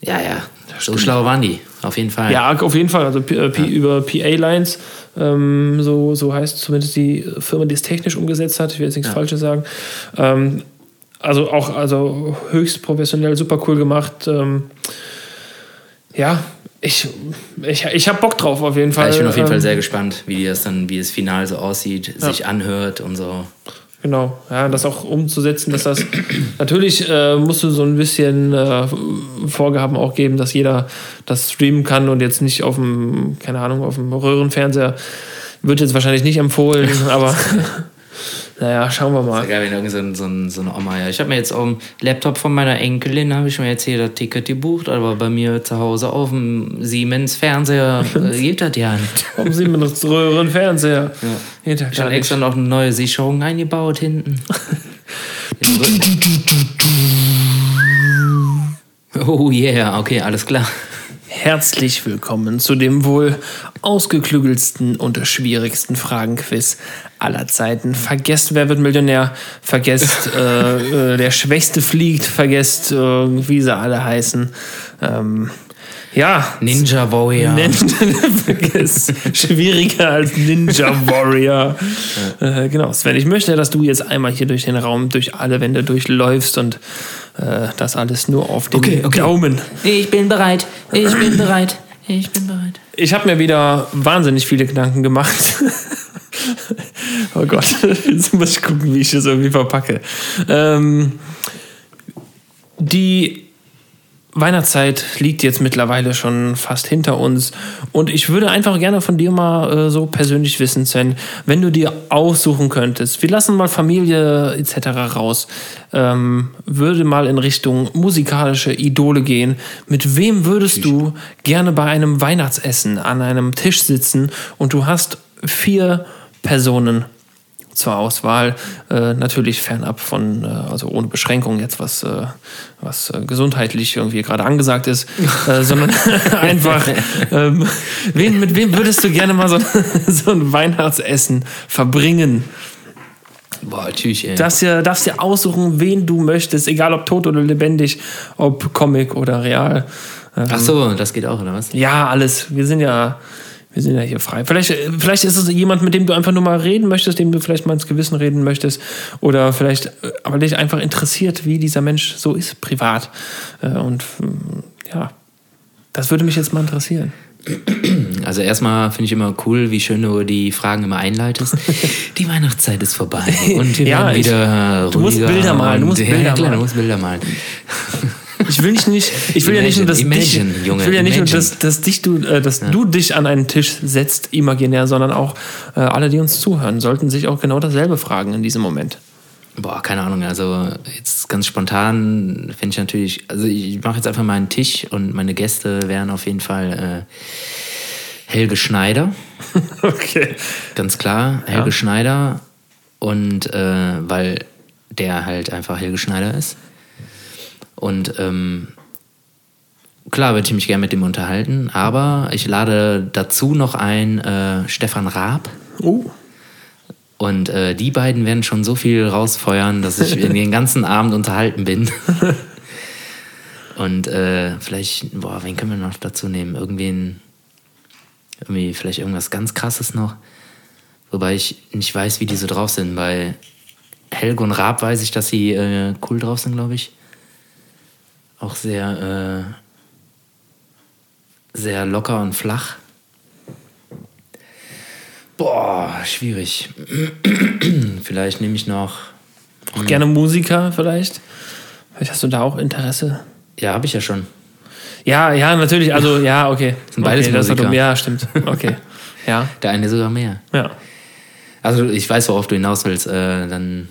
ja. ja. So schlau waren die, auf jeden Fall. Ja, auf jeden Fall. Also P ja. über PA-Lines, ähm, so, so heißt zumindest die Firma, die es technisch umgesetzt hat. Ich will jetzt nichts ja. Falsches sagen. Ähm, also auch also höchst professionell, super cool gemacht. Ähm, ja, ich, ich, ich habe Bock drauf auf jeden Fall. Ja, ich bin auf jeden Fall ähm, sehr gespannt, wie das dann, wie das Final so aussieht, sich anhört und so. Genau, ja, das auch umzusetzen, dass das [CLEARS THROAT] natürlich äh, musst du so ein bisschen äh, Vorgaben auch geben, dass jeder das streamen kann und jetzt nicht auf dem, keine Ahnung, auf dem Röhrenfernseher. Wird jetzt wahrscheinlich nicht empfohlen, [LAUGHS] aber naja, schauen wir mal. Das ist ja geil, wenn irgend so, so, so eine Oma, ja. Ich habe mir jetzt auf dem Laptop von meiner Enkelin, habe ich mir jetzt hier das Ticket gebucht, aber bei mir zu Hause auf dem Siemens-Fernseher [LAUGHS] äh, geht das ja nicht. Auf dem Siemens-Röhren-Fernseher. Ja. ich habe extra noch eine neue Sicherung eingebaut hinten. [LAUGHS] oh yeah, okay, alles klar. Herzlich willkommen zu dem wohl ausgeklügelsten und schwierigsten Fragenquiz aller Zeiten. Vergesst, wer wird Millionär, vergesst, [LAUGHS] äh, äh, der Schwächste fliegt, vergesst, äh, wie sie alle heißen. Ähm, ja. Ninja Warrior. [LAUGHS] Vergiss. Schwieriger als Ninja Warrior. Ja. Äh, genau, Sven, ich möchte, dass du jetzt einmal hier durch den Raum, durch alle Wände durchläufst und äh, das alles nur auf den Okay, okay. Daumen. Ich bin bereit. Ich bin bereit. Ich bin bereit. Ich habe mir wieder wahnsinnig viele Gedanken gemacht. [LAUGHS] oh Gott, [LAUGHS] jetzt muss ich gucken, wie ich das irgendwie verpacke. Ähm, die Weihnachtszeit liegt jetzt mittlerweile schon fast hinter uns und ich würde einfach gerne von dir mal äh, so persönlich wissen, Sven, wenn du dir aussuchen könntest, wir lassen mal Familie etc. raus, ähm, würde mal in Richtung musikalische Idole gehen. Mit wem würdest du gerne bei einem Weihnachtsessen an einem Tisch sitzen und du hast vier Personen zur Auswahl. Äh, natürlich fernab von, äh, also ohne Beschränkung jetzt, was, äh, was äh, gesundheitlich irgendwie gerade angesagt ist, äh, [LAUGHS] sondern [LAUGHS] einfach, ähm, wen, mit wem würdest du gerne mal so, [LAUGHS] so ein Weihnachtsessen verbringen? Boah, tschüss, ey. Darfst dir, darfst dir aussuchen, wen du möchtest, egal ob tot oder lebendig, ob Comic oder real. Ähm, Ach so, das geht auch, oder was? ja, alles. Wir sind ja, wir sind ja hier frei. Vielleicht, vielleicht ist es jemand, mit dem du einfach nur mal reden möchtest, dem du vielleicht mal ins Gewissen reden möchtest. Oder vielleicht, äh, aber dich einfach interessiert, wie dieser Mensch so ist, privat. Äh, Und ähm, ja, das würde mich jetzt mal interessieren. Also erstmal finde ich immer cool, wie schön du die Fragen immer einleitest. [LAUGHS] Die Weihnachtszeit ist vorbei [LAUGHS] und wir Ja, werden ich- wieder du musst ruhiger Bilder malen, du musst [LAUGHS] ja, Bilder klar, malen. du musst Bilder malen. Ich will nicht, nicht ich will ja nicht nur, dass, Imagine, dich, imagine, Junge, ich will ja nicht nur, imagine. dass, dass, dich du, äh, dass du dich an einen Tisch setzt, imaginär, sondern auch äh, alle, die uns zuhören, sollten sich auch genau dasselbe fragen in diesem Moment. Boah, keine Ahnung, also jetzt ganz spontan finde ich natürlich, also ich mache jetzt einfach mal einen Tisch und meine Gäste wären auf jeden Fall äh, Helge Schneider, [LAUGHS] Okay. ganz klar, Helge Schneider und äh, weil der halt einfach Helge Schneider ist. Und ähm, klar würde ich mich gerne mit dem unterhalten, aber ich lade dazu noch ein äh, Stefan Raab. Oh. Und äh, die beiden werden schon so viel rausfeuern, dass ich [LAUGHS] den ganzen Abend unterhalten bin. Und äh, vielleicht, boah, wen können wir noch dazu nehmen? Irgendwen, irgendwie vielleicht irgendwas ganz Krasses noch. Wobei ich nicht weiß, wie die so drauf sind. Bei Helge und Raab weiß ich, dass sie äh, cool drauf sind, glaube ich. Auch sehr, äh, sehr locker und flach. Boah, schwierig. [CLEARS THROAT] Vielleicht nehme ich noch. Auch gerne Musiker vielleicht. Vielleicht hast du da auch Interesse. Ja, habe ich ja schon. Ja, ja, natürlich. Also, ja, okay. [LAUGHS] Sind beides okay, Musiker. Ja, stimmt. Okay. [LAUGHS] Ja, Der eine sogar mehr. ja. Also ich weiß, worauf du hinaus willst. Äh, dann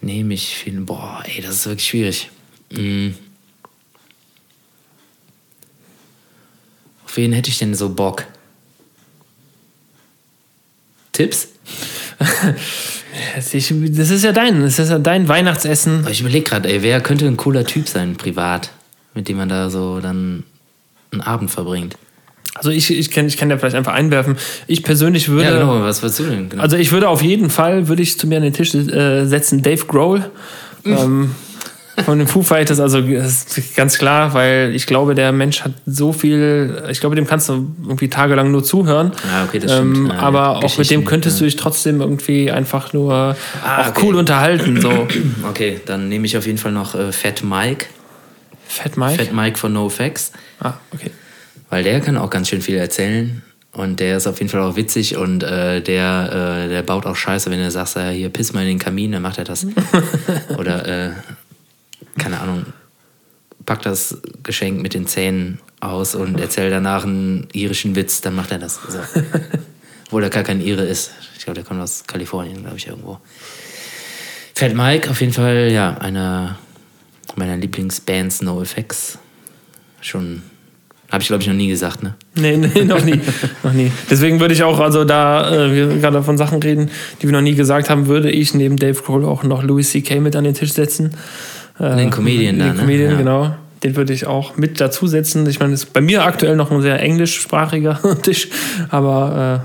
nehme ich viel. Boah, ey, das ist wirklich schwierig. Mm. Auf wen hätte ich denn so Bock? Tipps? Das ist ja dein, das ist ja dein Weihnachtsessen. Aber ich überlege gerade, ey, wer könnte ein cooler Typ sein, privat, mit dem man da so dann einen Abend verbringt? Also ich, ich kann, ich kann ja vielleicht einfach einwerfen. Ich persönlich würde. Ja, genau, was würdest du denn? Genau. Also ich würde auf jeden Fall, würde ich zu mir an den Tisch äh, setzen, Dave Grohl. Ähm, von den Foo Fighters, also ganz klar, weil ich glaube, der Mensch hat so viel, ich glaube, dem kannst du irgendwie tagelang nur zuhören. Ja, okay, das stimmt. Ähm, Ja, aber auch mit dem könntest ja. du dich trotzdem irgendwie einfach nur Ah, auch okay. cool unterhalten. So. [CLEARS THROAT] okay, dann nehme ich auf jeden Fall noch äh, Fat Mike. Fat Mike? Fat Mike von NoFX. Ah, okay. Weil der kann auch ganz schön viel erzählen. Und der ist auf jeden Fall auch witzig und äh, der, äh, der baut auch Scheiße, wenn du sagst, äh, hier piss mal in den Kamin, dann macht er das. [LAUGHS] Oder, äh, keine Ahnung, packt das Geschenk mit den Zähnen aus und erzählt danach einen irischen Witz, dann macht er das. Also, [LAUGHS] obwohl er gar kein Ire ist. Ich glaube, der kommt aus Kalifornien, glaube ich, irgendwo. Fat Mike, auf jeden Fall, ja, einer meiner Lieblingsbands, NoFX. Schon, habe ich glaube ich noch nie gesagt, ne? Nee, nee, [LAUGHS] noch nie. noch nie. Deswegen würde ich auch, also da äh, wir gerade von Sachen reden, die wir noch nie gesagt haben, würde ich neben Dave Grohl auch noch Louis C.K. mit an den Tisch setzen. Äh, Den Comedian da, Den ne? Comedian, Ja. genau. Den würde ich auch mit dazu setzen. Ich meine, das ist bei mir aktuell noch ein sehr englischsprachiger [LAUGHS] Tisch, aber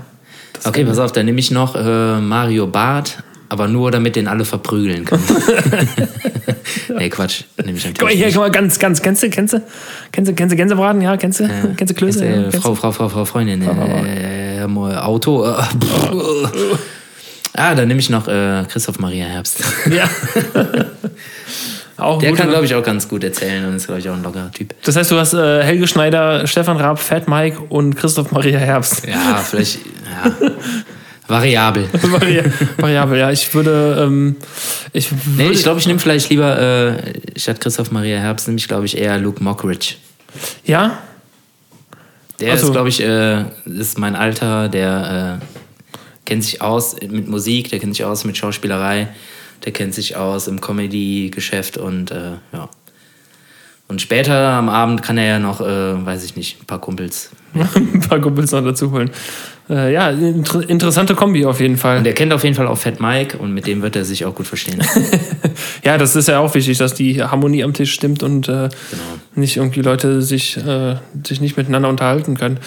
äh, Okay, pass auf, dann nehme ich noch äh, Mario Barth, aber nur damit den alle verprügeln können. [LAUGHS] nee, Quatsch, nehme ich Guck mal, natürlich. hier, guck mal, ganz, ganz, kennst du, kennst du, kennst du, kennst du Gänsebraten? Ja, kennst du, kennst du Klöße? Äh, Frau, Frau, Frau, Frau Freundin, äh, äh, Auto. [LAUGHS] Ah, dann nehme ich noch äh, Christoph Maria Herbst. Ja. Auch Der kann, glaube ich, auch ganz gut erzählen und ist, glaube ich, auch ein lockerer Typ. Das heißt, du hast äh, Helge Schneider, Stefan Raab, Fat Mike und Christoph Maria Herbst. Ja, vielleicht, ja, [LAUGHS] variabel. Vari Variabel, ja. Ich würde, ähm, ich Nee, würde, ich glaube, ich nehme vielleicht lieber, äh, statt Christoph Maria Herbst, nehme ich, glaube ich, eher Luke Mockridge. ja, Der so. ist, glaube ich, äh, ist mein Alter, der äh, kennt sich aus mit Musik, der kennt sich aus mit Schauspielerei, der kennt sich aus im Comedy-Geschäft und äh, ja. Und später am Abend kann er ja noch, äh, weiß ich nicht, ein paar Kumpels. [LAUGHS] ein paar Kumpels noch dazu holen. Äh, ja, inter interessante Kombi auf jeden Fall. Und er kennt auf jeden Fall auch Fat Mike und mit dem wird er sich auch gut verstehen. [LAUGHS] Ja, das ist ja auch wichtig, dass die Harmonie am Tisch stimmt und äh, nicht irgendwie Leute sich, äh, sich nicht miteinander unterhalten können.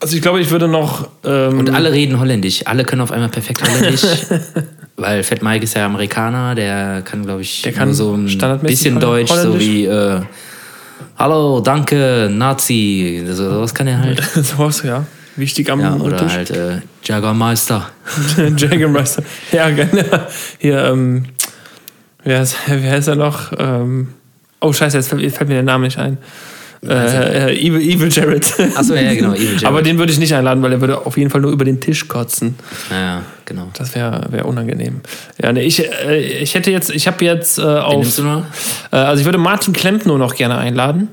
Also ich glaube, ich würde noch. Ähm, Und alle reden holländisch. Alle können auf einmal perfekt holländisch. [LAUGHS] weil Fat Mike ist ja Amerikaner, der kann, glaube ich, Der kann so ein bisschen Deutsch, so wie äh, Hallo, danke, Nazi. So, sowas kann er halt. [LAUGHS] sowas, ja. Wichtig am Ja, oder Tisch. halt äh, Jägermeister. [LAUGHS] Jägermeister. Ja, genau. Hier, ähm, wer ist, wer ist er noch? Ähm, oh, scheiße, jetzt fällt, fällt mir der Name nicht ein. Äh, äh, Evil, Evil Jared. Achso, ja, genau, Evil [LAUGHS] Jared. Aber den würde ich nicht einladen, weil er würde auf jeden Fall nur über den Tisch kotzen. Ja, genau. Das wäre wär unangenehm. Ja, nee, ich, äh, ich hätte jetzt, ich habe jetzt äh, auf. nimmst du noch? Äh, also ich würde Martin Klempner noch gerne einladen.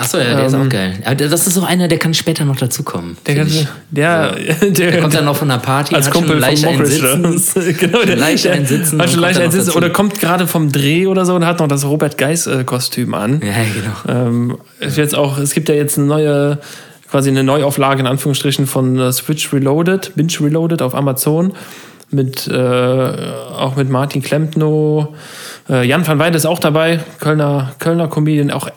Achso, ja, der ist auch geil. Aber das ist so einer, der kann später noch dazukommen. Ähm. Der, kann, der, [LAUGHS] der, Der kommt dann noch von der Party, als hat Kumpel schon leicht von einen. Sitzen. [LAUGHS] genau, der, leicht einen [LAUGHS] Sitzen Hat und schon kommt leicht dann einen noch Sitzen dazu. oder kommt gerade vom Dreh oder so und hat noch das Robert Geis-Kostüm an. Ja, genau. Ähm, es, wird jetzt auch, es gibt ja jetzt eine neue, quasi eine Neuauflage in Anführungsstrichen von äh, Switch Reloaded, Binge Reloaded auf Amazon. Mit, äh, auch mit Martin Klempno. Äh, Jan van Weide ist auch dabei, Kölner, Kölner Comedian, auch, äh,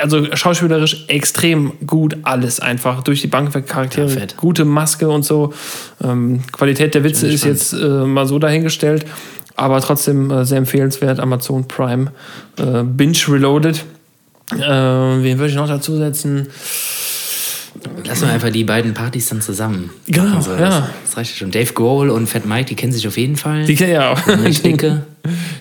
also schauspielerisch extrem gut alles einfach durch die Bank weg, Charaktere, Ja, gute Maske und so. Ähm, Qualität der Witze ist jetzt äh, mal so dahingestellt, aber trotzdem äh, sehr empfehlenswert. Amazon Prime, äh, Binge Reloaded. Äh, wen würde ich noch dazu setzen? Lass mal einfach die beiden Partys dann zusammen. Genau, machen. So, ja. Das, das reicht schon. Dave Grohl und Fat Mike, die kennen sich auf jeden Fall. Die kennen ja auch. ich denke.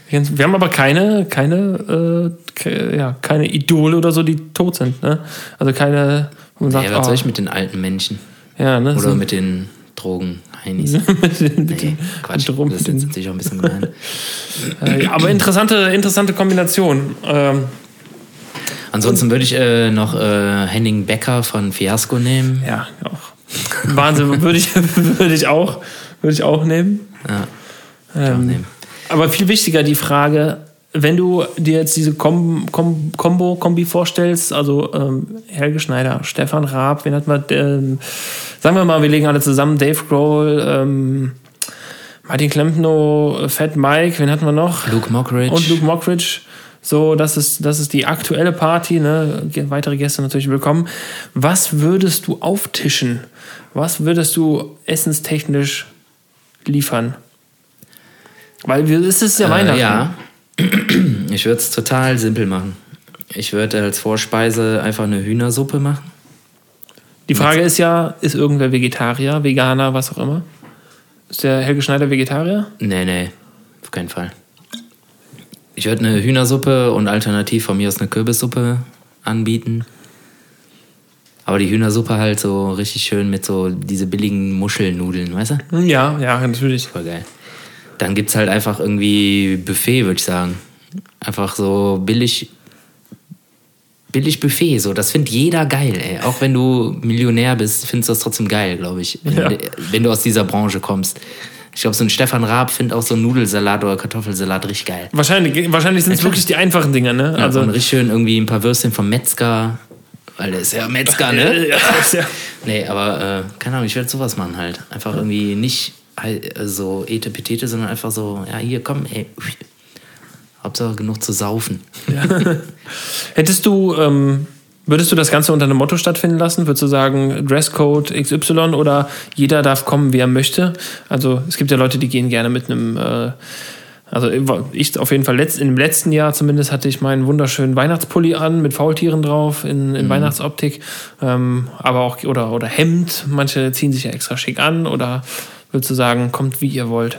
Wir haben aber keine, keine, äh, ja, keine Idole oder so, die tot sind. Ne? Also keine, man sagt, Ja, was oh, soll ich mit den alten Menschen? ja, ne? Oder mit den Drogen? Heinis. [LAUGHS] mit den, mit Nee, Quatsch. den- Das ist jetzt natürlich auch ein bisschen gemein. äh, aber interessante, interessante Kombination. Ähm, Ansonsten würde ich äh, noch äh, Henning Becker von Fiasco nehmen. ja, auch. Wahnsinn, [LAUGHS] würde ich, würde ich auch, würde ich auch nehmen. Ja, ich auch Ähm, nehmen. Aber viel wichtiger die Frage, wenn du dir jetzt diese Kom Kom Kombo, Kombi vorstellst, also ähm, Helge Schneider, Stefan Raab, wen hat man, ähm, sagen wir mal, wir legen alle zusammen, Dave Grohl, ähm, Martin Klempno, Fat Mike, wen hatten wir noch? Luke Mockridge. Und Luke Mockridge. So, das ist, das ist die aktuelle Party. Ne? Weitere Gäste natürlich willkommen. Was würdest du auftischen? Was würdest du essenstechnisch liefern? Weil es ist ja Weihnachten. Äh, ja. [CLEARS THROAT] Ich würde es total simpel machen. Ich würde als Vorspeise einfach eine Hühnersuppe machen. Die Frage ist ja, ist irgendwer Vegetarier, Veganer, was auch immer? Ist der Helge Schneider Vegetarier? Nee, nee, auf keinen Fall. Ich würde eine Hühnersuppe und alternativ von mir aus eine Kürbissuppe anbieten. Aber die Hühnersuppe halt so richtig schön mit so diese billigen Muschelnudeln, weißt du? Hm, Ja, ja, natürlich. Voll geil. Dann gibt es halt einfach irgendwie Buffet, würde ich sagen. Einfach so billig, billig Buffet, so. Das findet jeder geil, ey. Auch wenn du Millionär bist, findest du das trotzdem geil, glaube ich. Wenn, Ja. wenn du aus dieser Branche kommst. Ich glaube, so ein Stefan Raab findet auch so einen Nudelsalat oder Kartoffelsalat richtig geil. Wahrscheinlich, wahrscheinlich sind es wirklich die einfachen Dinger, ne? Ja, also, und richtig schön irgendwie ein paar Würstchen vom Metzger. Weil der ist ja Metzger, ne? [LAUGHS] Ja, ja- [LAUGHS] Nee, aber äh, keine Ahnung, ich werde sowas machen halt. Einfach irgendwie nicht äh, so etepetete, sondern einfach so, ja, hier, komm, ey. Hauptsache genug zu saufen. [LAUGHS] Hättest du, ähm, Würdest du das Ganze unter einem Motto stattfinden lassen? Würdest du sagen, Dresscode XY oder jeder darf kommen, wie er möchte? Also es gibt ja Leute, die gehen gerne mit einem, äh, also ich auf jeden Fall letzt, im letzten Jahr zumindest hatte ich meinen wunderschönen Weihnachtspulli an mit Faultieren drauf in, in mhm. Weihnachtsoptik, ähm, aber auch oder oder Hemd. Manche ziehen sich ja extra schick an oder würdest du sagen, kommt wie ihr wollt?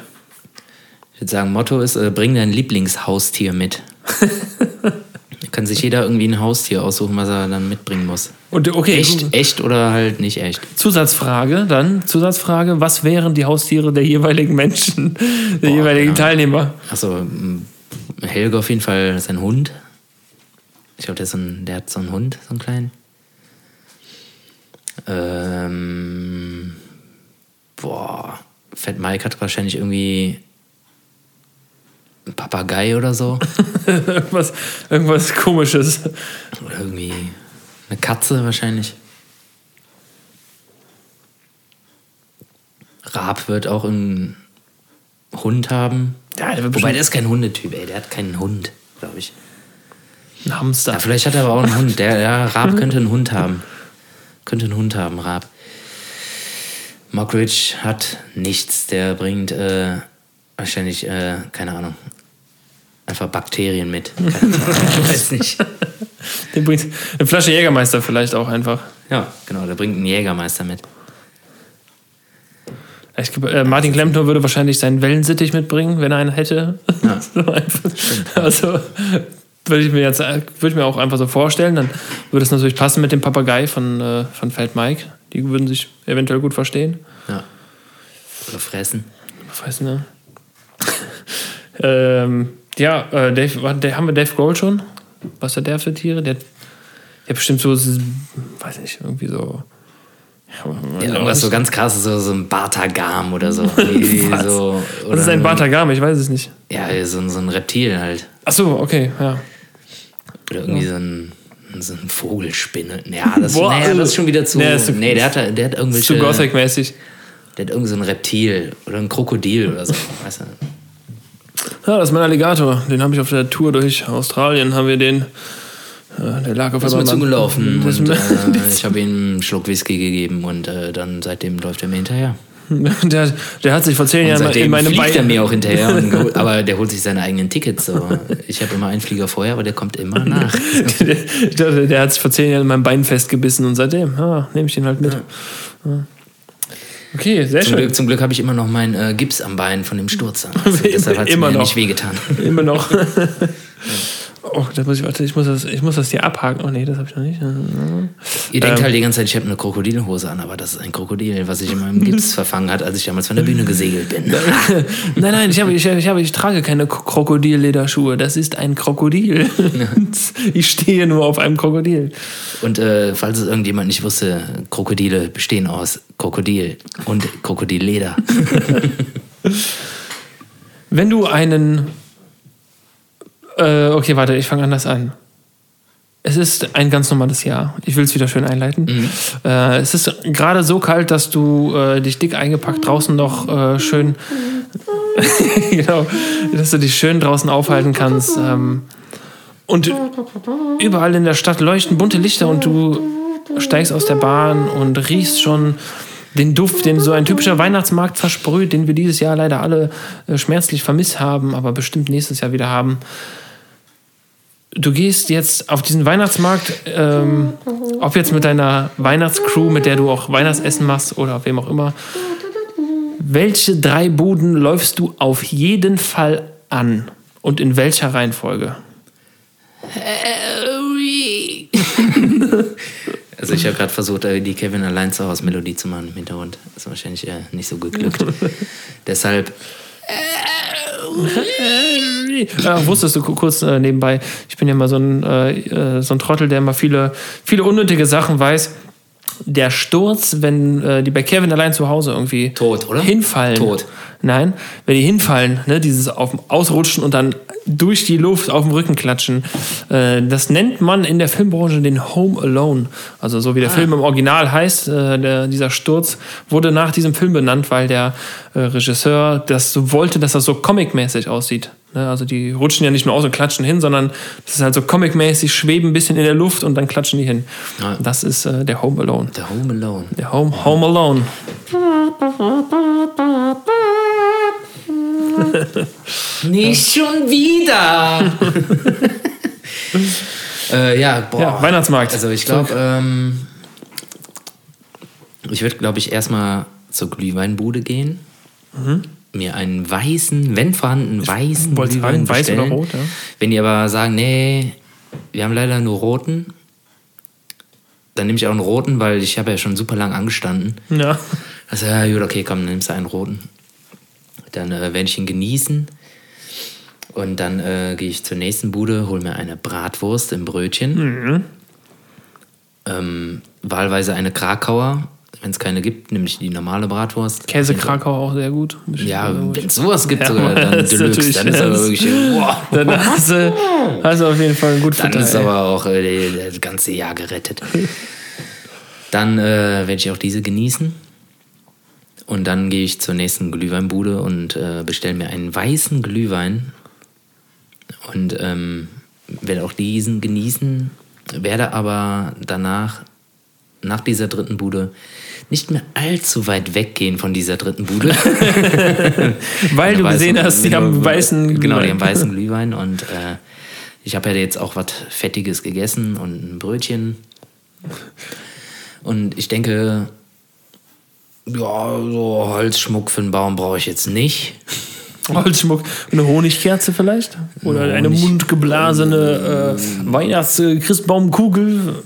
Ich würde sagen, Motto ist, äh, bring dein Lieblingshaustier mit. [LAUGHS] kann sich jeder irgendwie ein Haustier aussuchen, was er dann mitbringen muss. Und, okay, echt, echt oder halt nicht echt. Zusatzfrage, dann Zusatzfrage, was wären die Haustiere der jeweiligen Menschen, [LAUGHS] der Boah, jeweiligen ja. Teilnehmer? Achso, Helge auf jeden Fall sein Hund. Ich glaube, der, so der hat so einen Hund, so einen kleinen. Ähm, boah, Fat Mike hat wahrscheinlich irgendwie ein Papagei oder so. [LAUGHS] irgendwas, irgendwas komisches. Oder irgendwie eine Katze wahrscheinlich. Raab wird auch einen Hund haben. Ja, der Wobei der ist kein Hundetyp, ey. Der hat keinen Hund, glaube ich. Ein Hamster. Ja, vielleicht hat er aber auch einen Hund. Der ja, Raab [LAUGHS] könnte einen Hund haben. Könnte einen Hund haben, Raab. Mockridge hat nichts. Der bringt äh, wahrscheinlich, äh, keine Ahnung, einfach Bakterien mit. [LAUGHS] ich weiß nicht. Der bringt eine Flasche Jägermeister vielleicht auch einfach. Ja, genau, der bringt einen Jägermeister mit. Ich äh, Martin Klempner würde wahrscheinlich seinen Wellensittich mitbringen, wenn er einen hätte. Ja. [LAUGHS] also würde ich mir jetzt würde ich mir auch einfach so vorstellen, dann würde es natürlich passen mit dem Papagei von, äh, von Feld Mike. Die würden sich eventuell gut verstehen. Ja. Oder fressen. Fressen, ne? [LAUGHS] ähm, ja, äh, Dave, haben wir Dave Grohl schon? Was hat der für Tiere? Der, der bestimmt so, weiß nicht, irgendwie so. Ja, irgendwas so ganz krasses, so, so ein Bartagam oder so. [LAUGHS] Was? so oder Was ist ein Bartagam? Ich weiß es nicht. Ja, so, so ein Reptil halt. Ach so, okay, ja. Oder irgendwie ja. so ein so ein Vogelspinne. Ja, das, Boah, naja, das ist schon wieder zu. Nee, nee der, hat, der hat irgendwelche. Zu Gothic-mäßig. Der hat irgendwie so ein Reptil oder ein Krokodil oder so. [LAUGHS] Weißt du? Ja, das ist mein Alligator. Den habe ich auf der Tour durch Australien, haben wir den. Äh, der lag auf der [LAUGHS] ist mir zugelaufen. Und, äh, [LAUGHS] ich habe ihm einen Schluck Whisky gegeben und äh, dann seitdem läuft er mir hinterher. [LAUGHS] Der, der hat sich vor zehn Jahren in meine fliegt Beine. er mir auch hinterher, und, aber der holt sich seine eigenen Tickets. So. Ich habe immer einen Flieger vorher, aber der kommt immer nach. der, der, hat sich vor zehn Jahren in meinem Bein festgebissen und seitdem ah, nehme ich den halt mit. Ja. Okay, sehr zum schön. Glück, zum Glück habe ich immer noch meinen äh, Gips am Bein von dem Sturz. [LAUGHS] Also, deshalb hat es mir noch. nicht wehgetan. Immer noch. [LAUGHS] Oh, da muss ich, warte, ich muss das, ich muss das hier abhaken. Oh nee, das habe ich noch nicht. Ihr denkt ähm, halt die ganze Zeit, ich habe eine Krokodilhose an, aber das ist ein Krokodil, was sich in meinem [LAUGHS] Gips verfangen hat, als ich damals von der Bühne gesegelt bin. [LAUGHS] nein, nein, ich, habe, ich, ich, habe, ich trage keine Krokodillederschuhe. Das ist ein Krokodil. [LAUGHS] ich stehe nur auf einem Krokodil. Und äh, falls es irgendjemand nicht wusste, Krokodile bestehen aus Krokodil und Krokodilleder. Wenn du einen äh, okay, warte, ich fange anders an. Es ist ein ganz normales Jahr. Ich will es wieder schön einleiten. Mhm. Äh, es ist gerade so kalt, dass du äh, dich dick eingepackt draußen noch äh, schön, [LAUGHS] genau, dass du dich schön draußen aufhalten kannst. Ähm, und überall in der Stadt leuchten bunte Lichter und du steigst aus der Bahn und riechst schon den Duft, den so ein typischer Weihnachtsmarkt versprüht, den wir dieses Jahr leider alle äh, schmerzlich vermisst haben, aber bestimmt nächstes Jahr wieder haben du gehst jetzt auf diesen Weihnachtsmarkt, ähm, ob jetzt mit deiner Weihnachtscrew, mit der du auch Weihnachtsessen machst oder auf wem auch immer. Welche drei Buden läufst du auf jeden Fall an und in welcher Reihenfolge? Harry. [LAUGHS] also ich habe gerade versucht, äh, die Kevin allein zu Hause Melodie zu machen im Hintergrund. Das ist wahrscheinlich äh, nicht so geglückt. [LAUGHS] Deshalb ja, wusstest du kurz äh, nebenbei, ich bin ja mal so ein, äh, äh, so ein Trottel, der immer viele, viele unnötige Sachen weiß. Der Sturz, wenn äh, die bei Kevin allein zu Hause irgendwie Tot, oder? hinfallen. Tot. Nein, wenn die hinfallen, ne, dieses auf dem Ausrutschen und dann durch die Luft auf dem Rücken klatschen, äh, das nennt man in der Filmbranche den Home Alone. Also so wie der ah. Film im Original heißt, äh, der, dieser Sturz wurde nach diesem Film benannt, weil der äh, Regisseur das so wollte, dass das so comicmäßig aussieht. Ne? Also die rutschen ja nicht nur aus und klatschen hin, sondern das ist halt so comic-mäßig, schweben ein bisschen in der Luft und dann klatschen die hin. Ja. Das ist äh, der Home Alone. Der Home Alone. Der Home, Home Alone. [LAUGHS] Nicht schon wieder! [LAUGHS] äh, ja, boah. Ja, Weihnachtsmarkt. Also ich glaube, ähm, ich würde, glaube ich, erstmal zur Glühweinbude gehen. Mir einen weißen, wenn vorhanden, weißen du Glühwein sagen, weiß oder rot, ja? Wenn die aber sagen, nee, wir haben leider nur roten, dann nehme ich auch einen roten, weil ich habe ja schon super lang angestanden. Ja. Also ja, gut, okay, komm, dann nimmst du einen roten. Dann äh, werde ich ihn genießen. Und dann äh, gehe ich zur nächsten Bude, hole mir eine Bratwurst im Brötchen. Ähm, wahlweise eine Krakauer. Wenn es keine gibt, nehme ich die normale Bratwurst. Käse Krakau auch sehr gut. Ja, wenn es sowas gibt, Ja, sogar, dann [LAUGHS] Deluxe. Dann ist aber wirklich, wow. [LAUGHS] Dann hast du, hast du auf jeden Fall ein gut Dann ist aber auch äh, das ganze Jahr gerettet. Dann äh, werde ich auch diese genießen. Und dann gehe ich zur nächsten Glühweinbude und äh, bestelle mir einen weißen Glühwein. Und ähm, werde auch diesen genießen. Werde aber danach, nach dieser dritten Bude, nicht mehr allzu weit weggehen von dieser dritten Bude. [LAUGHS] Weil du Weißen- gesehen hast, die haben weißen Genau, die Glühwein. haben weißen Glühwein und äh, ich habe ja jetzt auch was Fettiges gegessen und ein Brötchen. Und ich denke, ja, so Holzschmuck für einen Baum brauche ich jetzt nicht. [LAUGHS] Holzschmuck, eine Honigkerze vielleicht? Oder eine Honig. mundgeblasene äh, Weihnachts-Christbaumkugel?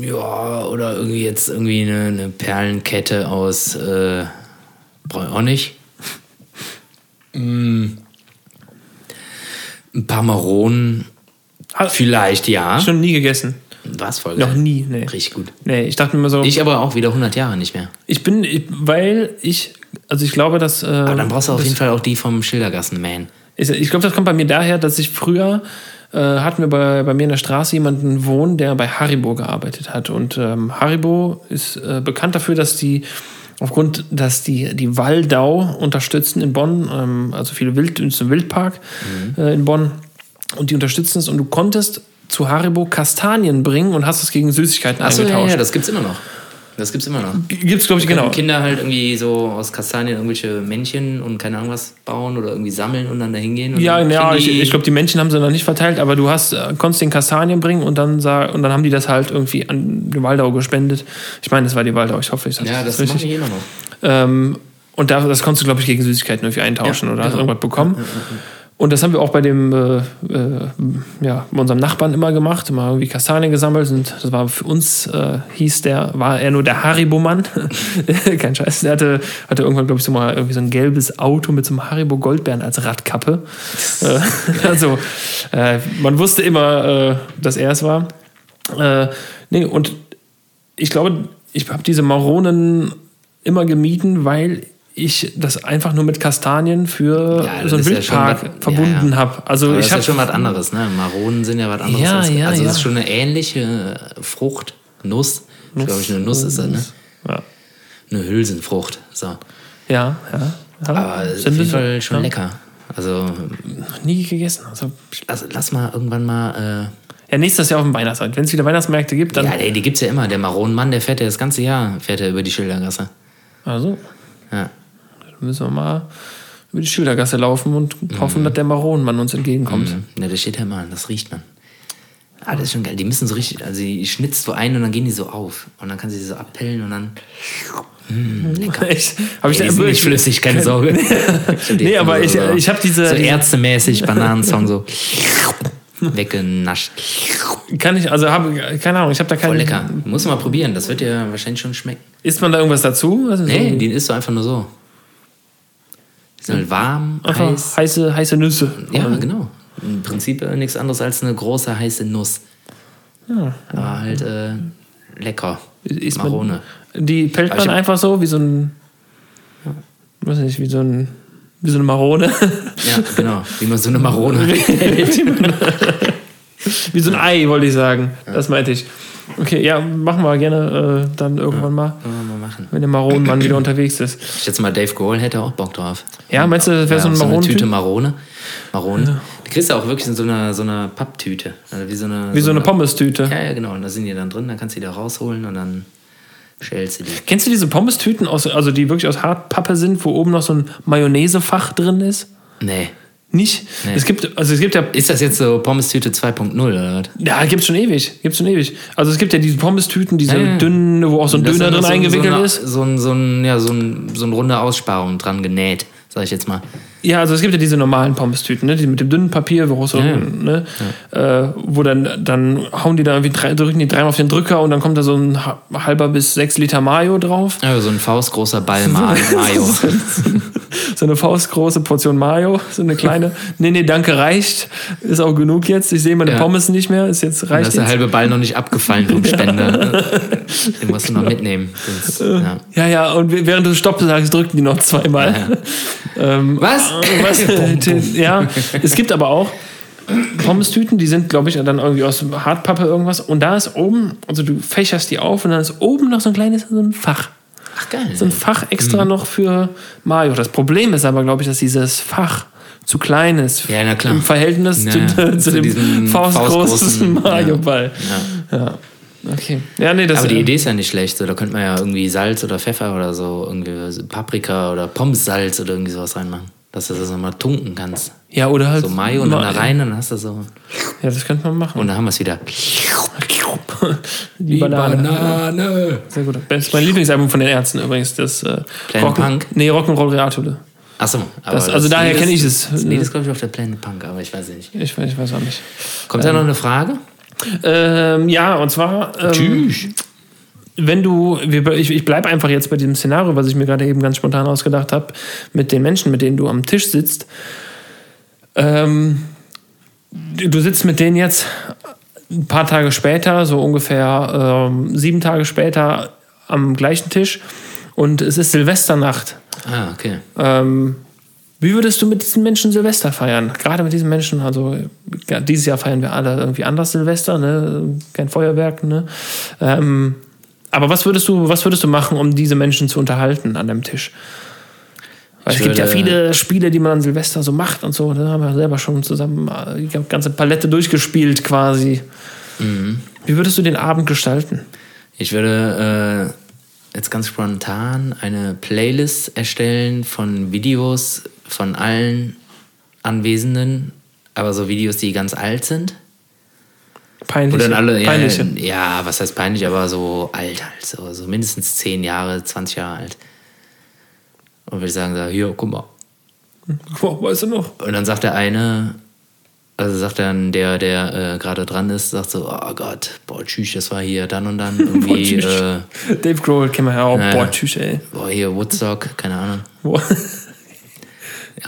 Ja, oder irgendwie jetzt irgendwie eine, eine Perlenkette aus, äh, brauche ich auch nicht. [LAUGHS] Mm. Ein paar Maronen, Hast vielleicht ja. schon nie gegessen. War's voll geil. Noch nie, nee. Richtig gut. Nee, ich dachte mir immer so, ich, Ich aber auch wieder 100 Jahre nicht mehr. bin, ich, weil ich, also ich glaube, dass. Äh, Aber dann brauchst du auf jeden Fall auch die vom Schildergassen-Man. Ich, ich glaube, das kommt bei mir daher, dass ich früher äh, hatten wir bei, bei mir in der Straße jemanden wohnen, der bei Haribo gearbeitet hat. Und ähm, Haribo ist äh, bekannt dafür, dass die aufgrund, dass die die Waldau unterstützen in Bonn, ähm, also viele Wild, ein Wildpark äh, in Bonn, und die unterstützen es. Und du konntest zu Haribo Kastanien bringen und hast es gegen Süßigkeiten Achso, ja, eingetauscht. ja, das gibt's immer noch. Das gibt's immer noch. Gibt's, glaube ich, genau. Kinder halt irgendwie so aus Kastanien irgendwelche Männchen und keine Ahnung was bauen oder irgendwie sammeln und dann da hingehen. Ja, ja ich, die- ich glaube, die Männchen haben sie noch nicht verteilt, aber du hast, äh, konntest den Kastanien bringen und dann, und dann haben die das halt irgendwie an die Waldau gespendet. Ich meine, das war die Waldau, ich hoffe, ich sage Ja, das richtig. mache ich immer noch. Ähm, und da, das konntest du, glaube ich, gegen Süßigkeiten irgendwie eintauschen Ja, oder hast genau. irgendwas bekommen. Und das haben wir auch bei dem, äh, äh, ja, bei unserem Nachbarn immer gemacht, immer irgendwie Kastanien gesammelt. Und das war für uns, äh, hieß der, war er nur der Haribo-Mann. [LAUGHS] Kein Scheiß. Der hatte, hatte irgendwann, glaube ich, so mal irgendwie so ein gelbes Auto mit so einem Haribo-Goldbären als Radkappe. [LAUGHS] äh, also, äh, man wusste immer, äh, dass er es war. Nee, und ich glaube, ich habe diese Maronen immer gemieden, weil ich das einfach nur mit Kastanien für Ja, so einen ist ja Wildpark was- verbunden ja, habe. Also ich ist ja habe schon was anderes, ne? Maronen sind ja was anderes. Ja, als, ja, also das ist schon eine ähnliche Frucht, Nuss. Ich glaube, eine Nuss ist das, ne? ja, Eine Hülsenfrucht. So. ja, ja. Aber ist auf Sind jeden Fall schon lecker. Also Noch nie gegessen. Also, lass, lass mal irgendwann mal. ja, nächstes Jahr auf dem Weihnachtsmarkt. Wenn es wieder Weihnachtsmärkte gibt, Äh, dann. ja, ey, die gibt's ja immer. Der Maronenmann, der fährt ja das ganze Jahr fährt er über die Schildergasse. Also, Ja. Dann müssen wir mal über die Schildergasse laufen und Mhm. hoffen, dass der Maronenmann uns entgegenkommt. Ja, das steht ja immer, das riecht man. Ah, das ist schon geil. Die müssen so richtig, also die schnitzt so ein und dann gehen die so auf. Und dann kann sie so abpellen und dann. Echt? Hab ich Ey, die sind nicht flüssig, keine Sorge. [LAUGHS] Nee, aber ich, ich habe diese. So ärztemäßig Bananensong so [LAUGHS] weggenascht. kann ich, also habe, keine Ahnung, ich habe da Voll keine. lecker. Muss mal probieren, das wird dir wahrscheinlich schon schmecken. Isst man da irgendwas dazu? Also Nee, so die isst du einfach nur so. Sind halt warm, einfach heiß. heiße, heiße Nüsse. Ja, genau. Im Prinzip äh, nichts anderes als eine große heiße Nuss. Ja. Aber halt äh, lecker. Man- Marone. Die pellt man einfach so, wie so ein. Weiß nicht, wie so ein. Wie so eine Marone. [LAUGHS] Ja, genau. Wie man so eine Marone. [LAUGHS] [LAUGHS] wie so ein Ei, wollte ich sagen. Das meinte ich. Okay, ja, machen wir gerne äh, dann irgendwann mal. Wollen wir mal machen. wenn der Maronenmann wieder unterwegs ist. Ich schätze mal, Dave Grohl hätte auch Bock drauf. Ja, meinst du, das wäre so ein so eine Tüte? Marone. Marone. Die kriegst du auch wirklich in so einer, so einer Papptüte. Also wie so eine, Wie so eine Pommes-Tüte. Ja, ja, genau. Und da sind die dann drin, dann kannst du die da rausholen und dann schälst du die. Kennst du diese Pommes-Tüten, aus, also die wirklich aus Hartpappe sind, wo oben noch so ein Mayonnaisefach drin ist? Nee. Nicht? Nee. Es gibt, also es gibt ja Ist das jetzt so Pommes-Tüte 2.0 oder was? Ja, gibt's schon ewig. Gibt's schon ewig. Also es gibt ja diese Pommes-Tüten, diese Ja, ja. dünnen, wo auch so ein Das Döner drin so, eingewickelt so eine, ist. So ein, so ein, ja, so ein, so ein runde Aussparung dran genäht, sag ich jetzt mal. Ja, also es gibt ja diese normalen Pommes-Tüten, ne? die mit dem dünnen Papier, wo, so, Ja, ja. Ne? Äh, wo dann, dann hauen die da irgendwie drei, drücken die dreimal auf den Drücker und dann kommt da so ein ha- halber bis sechs Liter Mayo drauf. Ja, so ein faustgroßer Ball Ma- [LAUGHS] Mayo. So eine faustgroße Portion Mayo, so eine kleine. nee, nee, danke, reicht. Ist auch genug jetzt. Ich sehe meine Ja. Pommes nicht mehr. Ist jetzt Da reicht ist der halbe Ball noch nicht abgefallen vom [LAUGHS] Spender. Den musst du noch mitnehmen. Sonst, ja. Ja, ja, und während du Stopp sagst, drücken die noch zweimal. [LAUGHS] Ähm, Was? Was? ja, es gibt aber auch Pommes-Tüten, die sind, glaube ich, dann irgendwie aus Hartpappe irgendwas. Und da ist oben, also du fächerst die auf und dann ist oben noch so ein kleines so ein Fach. Ach geil. So ein Fach extra noch für Mayo. Das Problem ist aber, glaube ich, dass dieses Fach zu klein ist Ja, na klar. im Verhältnis Ja, zu, zu, zu dem faustgroßen Mayo-Ball. Ja. Ja. Okay. Ja, nee, das Aber die Idee ist ja nicht schlecht. So, da könnte man ja irgendwie Salz oder Pfeffer oder so, irgendwie Paprika oder Pommessalz oder irgendwie sowas reinmachen. Dass du das nochmal tunken kannst. Ja, oder halt. So Mayo und dann da rein, dann hast du so. Ja, das könnte man machen. Und dann haben wir es wieder. Die Banane. Banane. Sehr gut. Das ist mein Lieblingsalbum von den Ärzten übrigens. Das äh, Planet Punk? Nee, Rock'n'Roll Reatule. Achso, aber Das- also daher Lied kenn ist- ich es. Das Lied ist, glaube ich, auf der Planet Punk, aber ich weiß nicht. Ich, weiß- ich weiß auch nicht. Kommt da noch eine Frage? Ähm, ja, und zwar. Ähm, Tschüss. Wenn du, ich, ich bleibe einfach jetzt bei diesem Szenario, was ich mir gerade eben ganz spontan ausgedacht habe, mit den Menschen, mit denen du am Tisch sitzt. Ähm, du sitzt mit denen jetzt ein paar Tage später, so ungefähr ähm, sieben Tage später am gleichen Tisch und es ist Silvesternacht. Ah, okay. Ähm, wie würdest du mit diesen Menschen Silvester feiern? Gerade mit diesen Menschen, also ja, dieses Jahr feiern wir alle irgendwie anders Silvester, ne? kein Feuerwerk. Ne? Ähm, aber was würdest du, was würdest du machen, um diese Menschen zu unterhalten an dem Tisch? Weil Ich es gibt ja viele Spiele, die man an Silvester so macht und so. Da haben wir selber schon zusammen äh, die ganze Palette durchgespielt quasi. Mhm. Wie würdest du den Abend gestalten? Ich würde äh, jetzt ganz spontan eine Playlist erstellen von Videos von allen Anwesenden, aber so Videos, die ganz alt sind. Peinlich. Dann alle, ja, Peinliche. ja, was heißt peinlich, aber so alt halt, so, so mindestens 10 Jahre, 20 Jahre alt. Und ich sagen, so, hier, guck mal. Boah, weißt du noch? Und dann sagt der eine, also sagt dann der, der äh, gerade dran ist, sagt so, oh Gott, boah, tschüss, das war hier dann und dann [LAUGHS] irgendwie, tschüss. äh, Dave Grohl kennen wir ja auch. Ja. Boah, tschüss, ey. boah, hier Woodstock, keine Ahnung. Boah. [LAUGHS]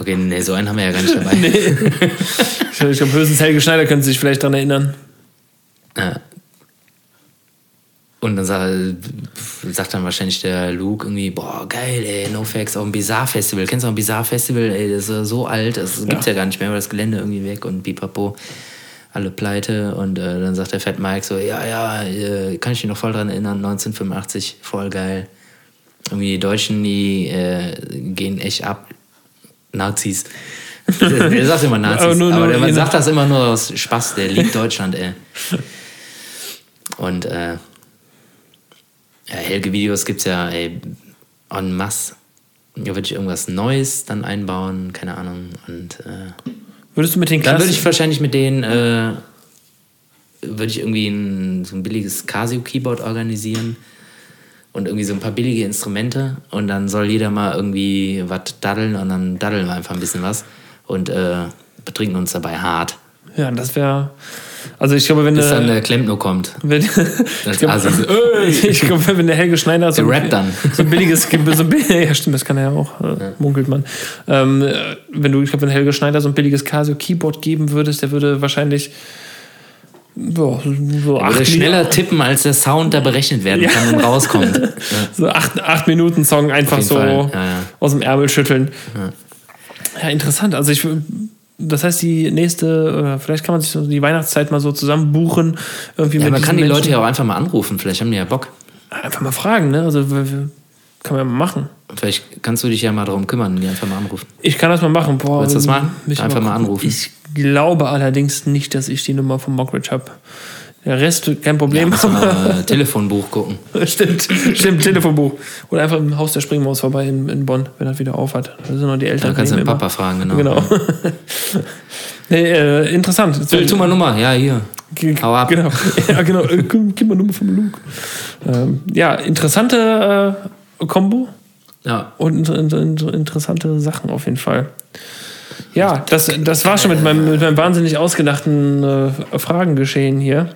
Okay, nee, so einen haben wir ja gar nicht dabei. [LAUGHS] Ich glaube, höchstens Helge Schneider können sich vielleicht daran erinnern. Ja. Und dann sagt, sagt dann wahrscheinlich der Luke irgendwie, boah, geil, ey, NoFX auf dem Bizarre Festival. Kennst du auch ein Bizarre Festival? Ey, das ist so alt, das gibt's ja gar nicht mehr, weil das Gelände irgendwie weg und pipapo, alle pleite. Und äh, dann sagt der Fat Mike so, ja, ja, äh, kann ich mich noch voll dran erinnern, 1985, voll geil. Irgendwie die Deutschen, die äh, gehen echt ab. Nazis. [LAUGHS] Der sagt immer Nazis, Aber aber, nur- nur der sagt das immer nur aus Spaß, der liebt Deutschland, ey. Und äh, ja, Helge-Videos gibt es ja ey, en masse. Da würde ich irgendwas Neues dann einbauen, keine Ahnung. Und äh, Würdest du mit den dann würde Klassen... ich wahrscheinlich mit denen, äh, würde ich irgendwie ein, so ein billiges Casio-Keyboard organisieren und irgendwie so ein paar billige Instrumente und dann soll jeder mal irgendwie was daddeln und dann daddeln wir einfach ein bisschen was und äh, betrinken uns dabei hart. Ja, das wäre... Also ich glaube, wenn Bis dann der... der Klempno kommt. Wenn, [LAUGHS] ich glaube, so, [LAUGHS] ich glaube, wenn der Helge Schneider so, rappt dann. so ein billiges, [LAUGHS] so ein, ja stimmt, das kann er ja auch, äh, munkelt man. Ähm, äh, wenn du, ich glaube, wenn Helge Schneider so ein billiges Casio Keyboard geben würdest, der würde wahrscheinlich so, Er acht, würde schneller tippen, als der Sound da berechnet werden kann und rauskommt. Ja. so acht, acht Minuten Song einfach so ja, ja. aus dem Ärmel schütteln. Ja. interessant. Also ich das heißt, die nächste, äh, vielleicht kann man sich die Weihnachtszeit mal so zusammen buchen. Irgendwie Ja, man kann die diesen Leute Menschen. ja auch einfach mal anrufen, vielleicht haben die ja Bock. Einfach mal fragen, ne? Also Kann man ja mal machen. Vielleicht kannst du dich ja mal darum kümmern, die einfach mal anrufen. Ich kann das mal machen. Boah, Willst du das machen? Einfach mal gucken. anrufen. Ich glaube allerdings nicht, dass ich die Nummer von Mockridge habe. Der Rest, kein Problem. Du [LAUGHS] mal äh, Telefonbuch gucken. stimmt, stimmt, Telefonbuch. Oder einfach im Haus der Springmaus vorbei in, in Bonn, wenn er wieder auf hat. Da sind noch die Eltern. Da kannst du den Papa fragen, genau. Genau. [LAUGHS] nee, äh, interessant. So, tu mal Nummer, ja, hier. Hau ab. Genau, [LAUGHS] ja, genau. Äh, Gib mal Nummer von Luke. Ähm, ja, interessante äh, Kombo Ja. und in, in, interessante Sachen auf jeden Fall. Ja, das, das war schon mit meinem, mit meinem wahnsinnig ausgedachten äh, Fragengeschehen hier.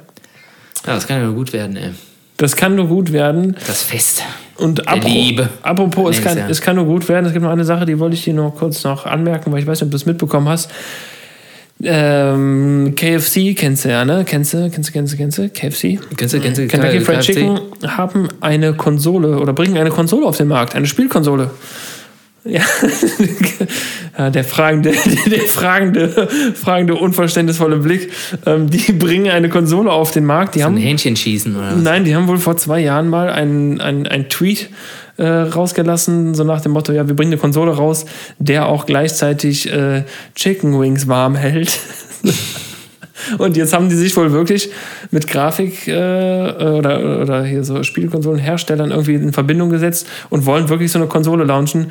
Ja, das kann ja nur gut werden, ey. Das kann nur gut werden. Das Fest. Und apro Liebe. apropos, es kann, es kann nur gut werden. Es gibt noch eine Sache, die wollte ich dir noch kurz noch anmerken, weil ich weiß nicht, ob du es mitbekommen hast. Ähm, KFC kennst du ja, ne? Kennst du, kennst du, kennst du, kennst du? KFC? Kennst du, kennst du Kentucky Fried KFC? Chicken haben eine Konsole oder bringen eine Konsole auf den Markt, eine Spielkonsole. [LAUGHS] Ja, der fragende, [LAUGHS] der fragende, fragende, unverständnisvolle Blick. Ähm, die bringen eine Konsole auf den Markt. Die Ein haben, Hähnchen schießen oder was? nein, die haben wohl vor zwei Jahren mal einen ein Tweet äh, rausgelassen, so nach dem Motto, ja, wir bringen eine Konsole raus, der auch gleichzeitig äh, Chicken Wings warm hält. [LAUGHS] Und jetzt haben die sich wohl wirklich mit Grafik äh, oder, oder hier so Spielkonsolenherstellern irgendwie in Verbindung gesetzt und wollen wirklich so eine Konsole launchen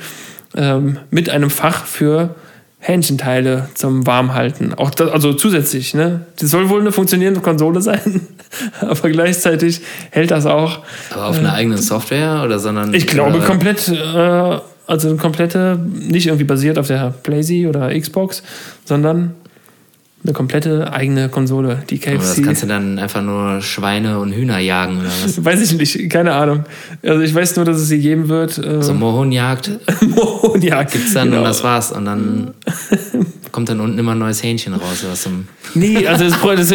ähm, mit einem Fach für Hähnchenteile zum Warmhalten. Auch das, also zusätzlich, ne? Das soll wohl eine funktionierende Konsole sein, [LAUGHS] aber gleichzeitig hält das auch. Aber auf einer eigenen Software oder sondern. Ich glaube oder, komplett, äh, also eine komplette, nicht irgendwie basiert auf der PlayStation oder Xbox, sondern eine komplette eigene Konsole, die Aber das KFC. kannst du dann einfach nur Schweine und Hühner jagen oder was? [LAUGHS] Weiß ich nicht, keine Ahnung. Also ich weiß nur, dass es sie geben wird. Äh, So Mohunjagd [LAUGHS] ja, gibt's dann genau. und das war's. Und dann [LAUGHS] kommt dann unten immer ein neues Hähnchen raus. Aus dem, Nee, also das, das,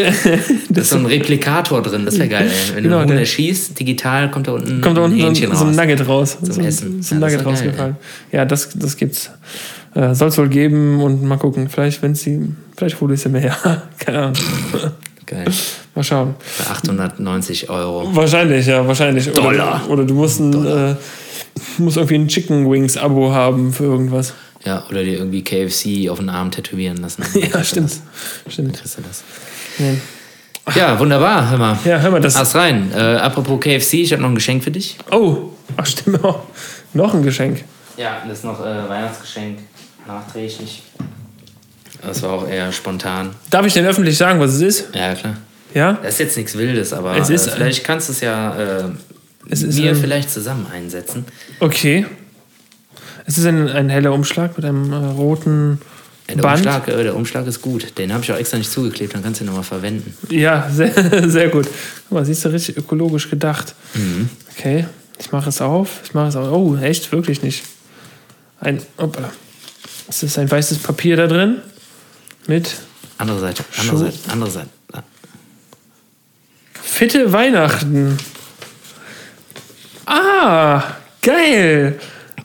da ist so ein Replikator drin, das wäre geil. Ey. Wenn Genau, du einen Huhn erschießt, digital kommt da unten kommt da ein unten so Hähnchen ein, so ein raus. Nugget raus. Zum so, ein- Essen. So ein Ja, das Nugget geil, rausgefallen. Ja, das, das gibt's. Äh, Soll es wohl geben und mal gucken. Vielleicht, wenn sie, vielleicht hole ich sie mir ja. [LAUGHS] Keine Ahnung. Geil. Mal schauen. Für 890 Euro. Wahrscheinlich, ja, wahrscheinlich. Oder, Dollar. Oder du musst, ein, äh, musst irgendwie ein Chicken Wings Abo haben für irgendwas. Ja, oder dir irgendwie KFC auf den Arm tätowieren lassen. [LAUGHS] Ja, stimmt. Stimmt. Kriegst du das. Nee. Ja, wunderbar, hör mal. Ja, hör mal, das. Ast rein. Äh, apropos KFC, ich habe noch ein Geschenk für dich. Oh, ach, stimmt auch. Noch ein Geschenk. Ja, das ist noch äh, Weihnachtsgeschenk. Nachträglich. Das war auch eher spontan. Darf ich denn öffentlich sagen, was es ist? Ja, klar. Ja? Das ist jetzt nichts Wildes, aber Es ist, äh, vielleicht kannst du es ja äh, Es ist wir ein- vielleicht zusammen einsetzen. Okay. Es ist ein, ein heller Umschlag mit einem äh, roten Ja, der, Band. Umschlag, äh, der Umschlag ist gut. Den habe ich auch extra nicht zugeklebt, dann kannst du ihn nochmal verwenden. Ja, [LAUGHS] sehr, sehr gut. Guck mal, siehst du, richtig ökologisch gedacht. Mhm. Okay, ich mache es auf. Ich mache es auf. Oh, echt? Wirklich nicht. Ein, hoppala. Es ist ein weißes Papier da drin. Mit Andere Seite, andere. Seite, andere Seite. Fitte Weihnachten. Ah, geil.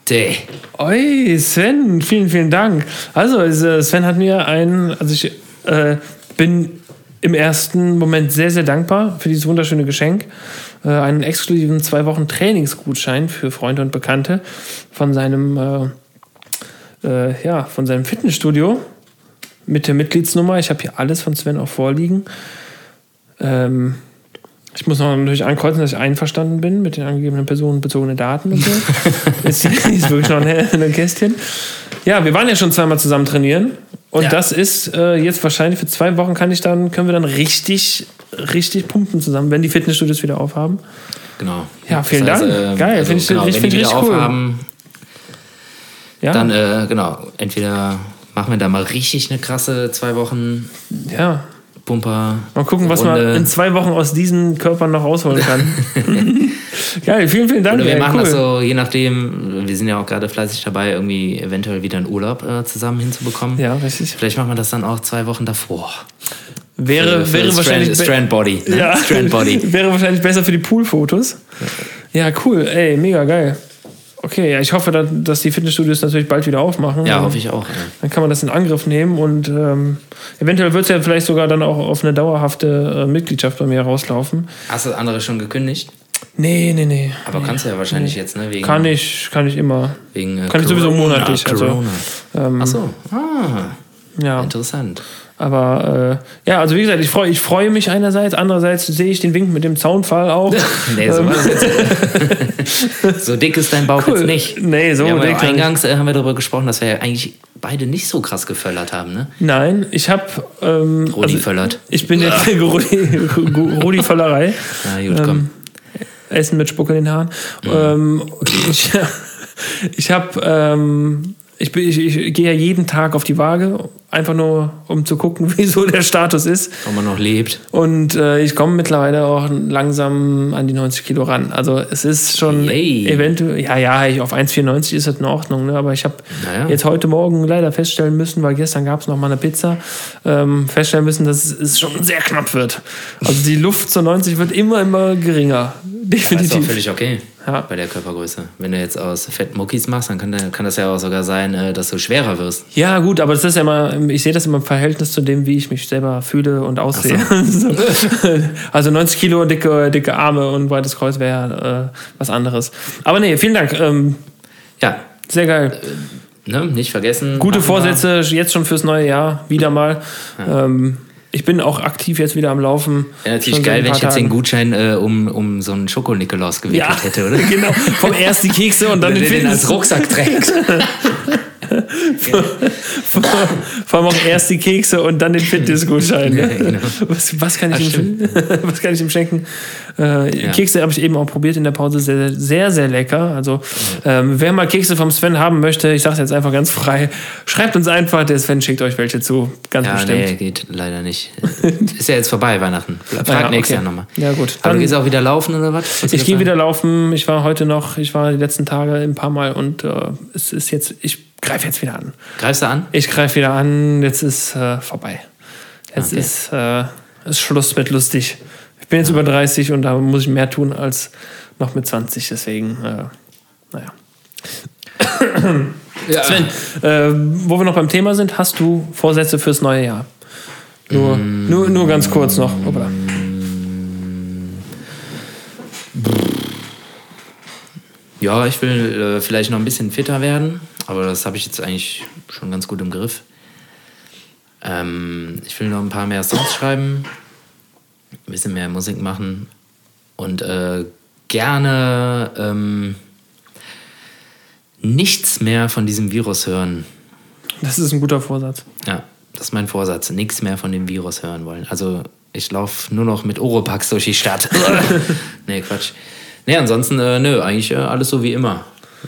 Däh. Oi, Sven, vielen, vielen Dank. Also, äh, Sven hat mir ein, also ich äh, bin im ersten Moment sehr, sehr dankbar für dieses wunderschöne Geschenk. Äh, einen exklusiven zwei Wochen Trainingsgutschein für Freunde und Bekannte von seinem, äh, äh, ja, von seinem Fitnessstudio mit der Mitgliedsnummer. Ich habe hier alles von Sven auch vorliegen. Ähm, ich muss noch natürlich ankreuzen, dass ich einverstanden bin mit den angegebenen personenbezogenen Daten und so. [LAUGHS] ist, ist wirklich noch ein, ein Kästchen. Ja, wir waren ja schon zweimal zusammen trainieren. Und Ja. das ist äh, jetzt wahrscheinlich für zwei Wochen kann ich dann, können wir dann richtig, richtig pumpen zusammen, wenn die Fitnessstudios wieder aufhaben. Genau. Ja, vielen Dank. Geil, also, find ich- genau, ich find richtig cool. aufhaben, Ja, dann äh, genau, entweder machen wir da mal richtig eine krasse zwei Wochen ja. Pumper. Mal gucken, was man in zwei Wochen aus diesen Körpern noch rausholen kann. [LAUGHS] Geil, vielen, vielen Dank. Oder wir ey, machen cool. das so, je nachdem, wir sind ja auch gerade fleißig dabei, irgendwie eventuell wieder einen Urlaub äh, zusammen hinzubekommen. Ja, richtig. Vielleicht machen wir das dann auch zwei Wochen davor. Wäre, Für- für wäre wahrscheinlich. Strand Body. Ne? Ja. Strand Body. [LAUGHS] Wäre wahrscheinlich besser für die Poolfotos. Ja, cool. Ey, mega geil. Okay, ja, ich hoffe, dass- dass die Fitnessstudios natürlich bald wieder aufmachen. Ja, Dann- hoffe ich auch. Ja. Dann kann man das in Angriff nehmen und ähm, eventuell wird es ja vielleicht sogar dann auch auf eine dauerhafte äh, Mitgliedschaft bei mir rauslaufen. Hast du das andere schon gekündigt? Nee, nee, nee. Aber nee. kannst du ja wahrscheinlich jetzt, ne? Wegen, Kann ich, kann ich immer. Wegen, äh, kann ich sowieso monatlich, also, Corona. Ähm, Ach so. Ah, Ja. interessant. Aber äh, ja, also wie gesagt, ich freue ich freue mich einerseits, andererseits sehe ich den Wink mit dem Zaunfall auch. [LAUGHS] Nee, so, Ähm, [LAUGHS] so dick ist dein Bauch jetzt nicht. Nee, so wir dick. eingangs äh, haben wir darüber gesprochen, dass wir ja eigentlich beide nicht so krass geföllert haben, ne? Nein, ich habe. Ähm, Rudi föllert. Ich bin jetzt [LAUGHS] Rudi, Rudi Völlerei. Na gut, komm. Essen mit Spucke in den Haaren. Mhm. Ähm, ich ich habe. Ähm, ich, bin- ich, ich gehe ja jeden Tag auf die Waage, einfach nur um zu gucken, [LAUGHS] wieso der Status ist. Ob man noch lebt. Und äh, ich komme mittlerweile auch langsam an die 90 Kilo ran. Also es ist schon Yay. eventuell, ja, ja, ich- auf 1,94 ist das in Ordnung. Ne? Aber ich habe Naja. jetzt heute Morgen leider feststellen müssen, weil gestern gab es noch mal eine Pizza, ähm, feststellen müssen, dass es schon sehr knapp wird. Also die Luft zu 90 wird immer, immer geringer. Das ist auch Definitiv. völlig okay Ja. bei der Körpergröße. Wenn du jetzt aus Fettmuckis machst, dann kann, der- kann das ja auch sogar sein, äh, dass du schwerer wirst. Ja, gut, aber das ist ja immer, ich sehe das immer im Verhältnis zu dem, wie ich mich selber fühle und aussehe. [LAUGHS] So. Also 90 Kilo dicke, dicke Arme und breites Kreuz wäre äh, was anderes. Aber nee, vielen Dank. Ähm, Ja, sehr geil. ne? nicht vergessen. Gute machen wir. Vorsätze jetzt schon fürs neue Jahr, wieder mal. Ähm, ich bin auch aktiv jetzt wieder am Laufen. Ja, natürlich geil, wenn ich jetzt den. Gutschein äh, um, um so einen Schoko-Nikolaus gewickelt ja, hätte, oder? [LAUGHS] genau. Vom erst die Kekse und dann den du den als. Rucksack trägst. [LAUGHS] Vor allem auch erst die Kekse und dann den Fitnessgutschein. Ne? Ja, genau. was, was, kann ich ihm, [LAUGHS] was kann ich ihm schenken? Äh, Ja. Kekse habe ich eben auch probiert in der Pause. Sehr, sehr, sehr lecker. Also, ähm, wer mal Kekse vom Sven haben möchte, ich sage es jetzt einfach ganz frei, schreibt uns einfach, der Sven schickt euch welche zu. Ganz Ja, bestimmt. nee, geht leider nicht. [LAUGHS] Ist ja jetzt vorbei, Weihnachten. Frag Ja, nächstes okay. Jahr nochmal. Ja, gut. Aber Dann- du gehst auch wieder laufen oder was? Was Ich gehe wieder laufen. Ich war heute noch, ich war die letzten Tage ein paar Mal und äh, es ist jetzt, ich greife jetzt wieder an. Greifst du an? Ich greife wieder an, jetzt ist äh, vorbei. Jetzt Okay. ist, äh, ist Schluss mit lustig. Ich bin jetzt über 30 und da muss ich mehr tun als noch mit 20, deswegen, äh, naja. [COUGHS] Ja. Sven, äh, wo wir noch beim Thema sind, hast du Vorsätze fürs neue Jahr? Nur, nur, nur ganz kurz noch. Hoppla. Ja, ich will äh, vielleicht noch ein bisschen fitter werden, aber das habe ich jetzt eigentlich schon ganz gut im Griff. Ähm, ich will noch ein paar mehr Songs schreiben, ein bisschen mehr Musik machen und äh, gerne ähm, nichts mehr von diesem Virus hören. Das ist ein guter Vorsatz. Ja, das ist mein Vorsatz. Nichts mehr von dem Virus hören wollen. Also ich laufe nur noch mit Oropax durch die Stadt. [LAUGHS] nee, Quatsch. Nee, ansonsten, äh, nö, eigentlich äh, alles so wie immer.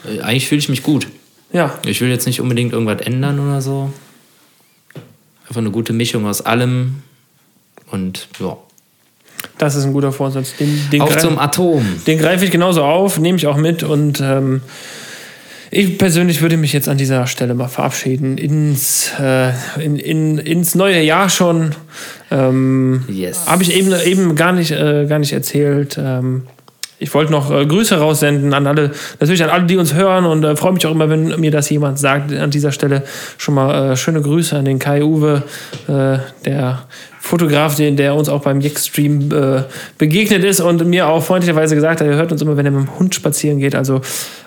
Äh, eigentlich fühle ich mich gut. Ja, Ich will jetzt nicht unbedingt irgendwas ändern oder so. Einfach eine gute Mischung aus allem. Und ja. das ist ein guter Vorsatz. Den, den Auf zum Atom. Den greife ich genauso auf, nehme ich auch mit und ähm, ich persönlich würde mich jetzt an dieser Stelle mal verabschieden ins, äh, in, in, ins neue Jahr schon. Ähm, Yes. Habe ich eben, eben gar, nicht, äh, gar nicht erzählt. Ähm, ich wollte noch äh, Grüße raussenden an alle, natürlich an alle, die uns hören und äh, freue mich auch immer, wenn mir das jemand sagt. An dieser Stelle schon mal äh, schöne Grüße an den Kai Uwe, äh, der Fotograf, den, der uns auch beim Jack-Stream äh, begegnet ist und mir auch freundlicherweise gesagt hat, er hört uns immer, wenn er mit dem Hund spazieren geht. Also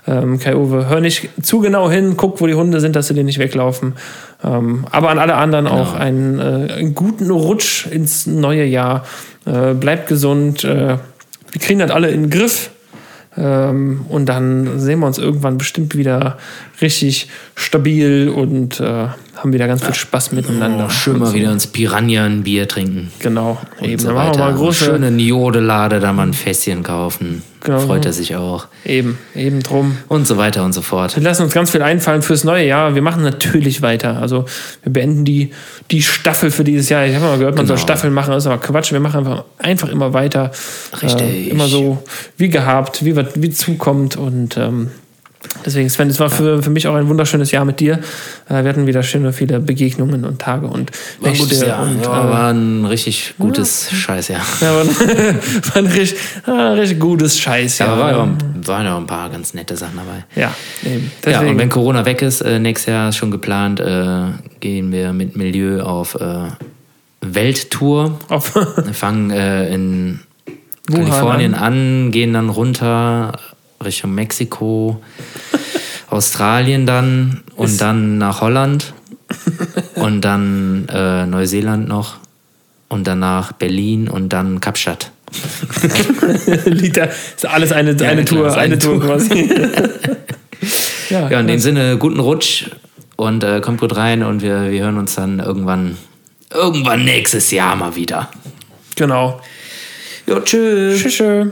ähm, Kai Uwe, hör nicht zu genau hin, guck, wo die Hunde sind, dass sie dir nicht weglaufen. Ähm, aber an alle anderen auch einen, äh, einen guten Rutsch ins neue Jahr. Äh, bleibt gesund. Äh, wir kriegen das alle in den Griff. Ähm, und dann sehen wir uns irgendwann bestimmt wieder richtig stabil und äh, haben wieder ganz viel Spaß miteinander. Oh, schön mal wieder ins Piranha ein Bier trinken. Genau, Und eben. so Dann machen wir weiter. mal große. Schöne Jodelade, da mal ein Fässchen kaufen. Genau. Freut er sich auch. Eben, eben drum. Und so weiter und so fort. Wir lassen uns ganz viel einfallen fürs neue Jahr. Wir machen natürlich weiter. Also wir beenden die, die Staffel für dieses Jahr. Ich habe mal gehört, man soll Genau. Staffeln machen. Das ist aber Quatsch. Wir machen einfach, einfach immer weiter. Richtig. Äh, immer so wie gehabt, wie, wie zukommt. Und ähm, deswegen, Sven, es war für, für mich auch ein wunderschönes Jahr mit dir. Äh, wir hatten wieder schöne, viele Begegnungen und Tage und War ein gutes Jahr. Und, ja, äh, war ein richtig gutes Scheißjahr. ja, war, ein- [LAUGHS] war ein richtig, ah, richtig gutes Scheiß. Ja, Ja, waren, waren ja auch ein paar ganz nette Sachen dabei. ja, eben. Ja, Deswegen, und wenn Corona weg ist, äh, nächstes Jahr ist schon geplant, äh, gehen wir mit Milieu auf äh, Welttour. auf, [LAUGHS] Wir fangen äh, in Wuhan Kalifornien an, gehen dann runter Richtung Mexiko, [LAUGHS] Australien dann und dann nach Holland [LAUGHS] und dann äh, Neuseeland noch und danach Berlin und dann Kapstadt. [LAUGHS] Liter, ist alles eine, Ja, eine klar, Tour, ist eine eine Tour Tour. quasi. ja, Ja, in dem Sinne, guten Rutsch und äh, kommt gut rein und wir, wir hören uns dann irgendwann, irgendwann nächstes Jahr mal wieder. genau. Jo, tschüss. Tschüss. tschüss.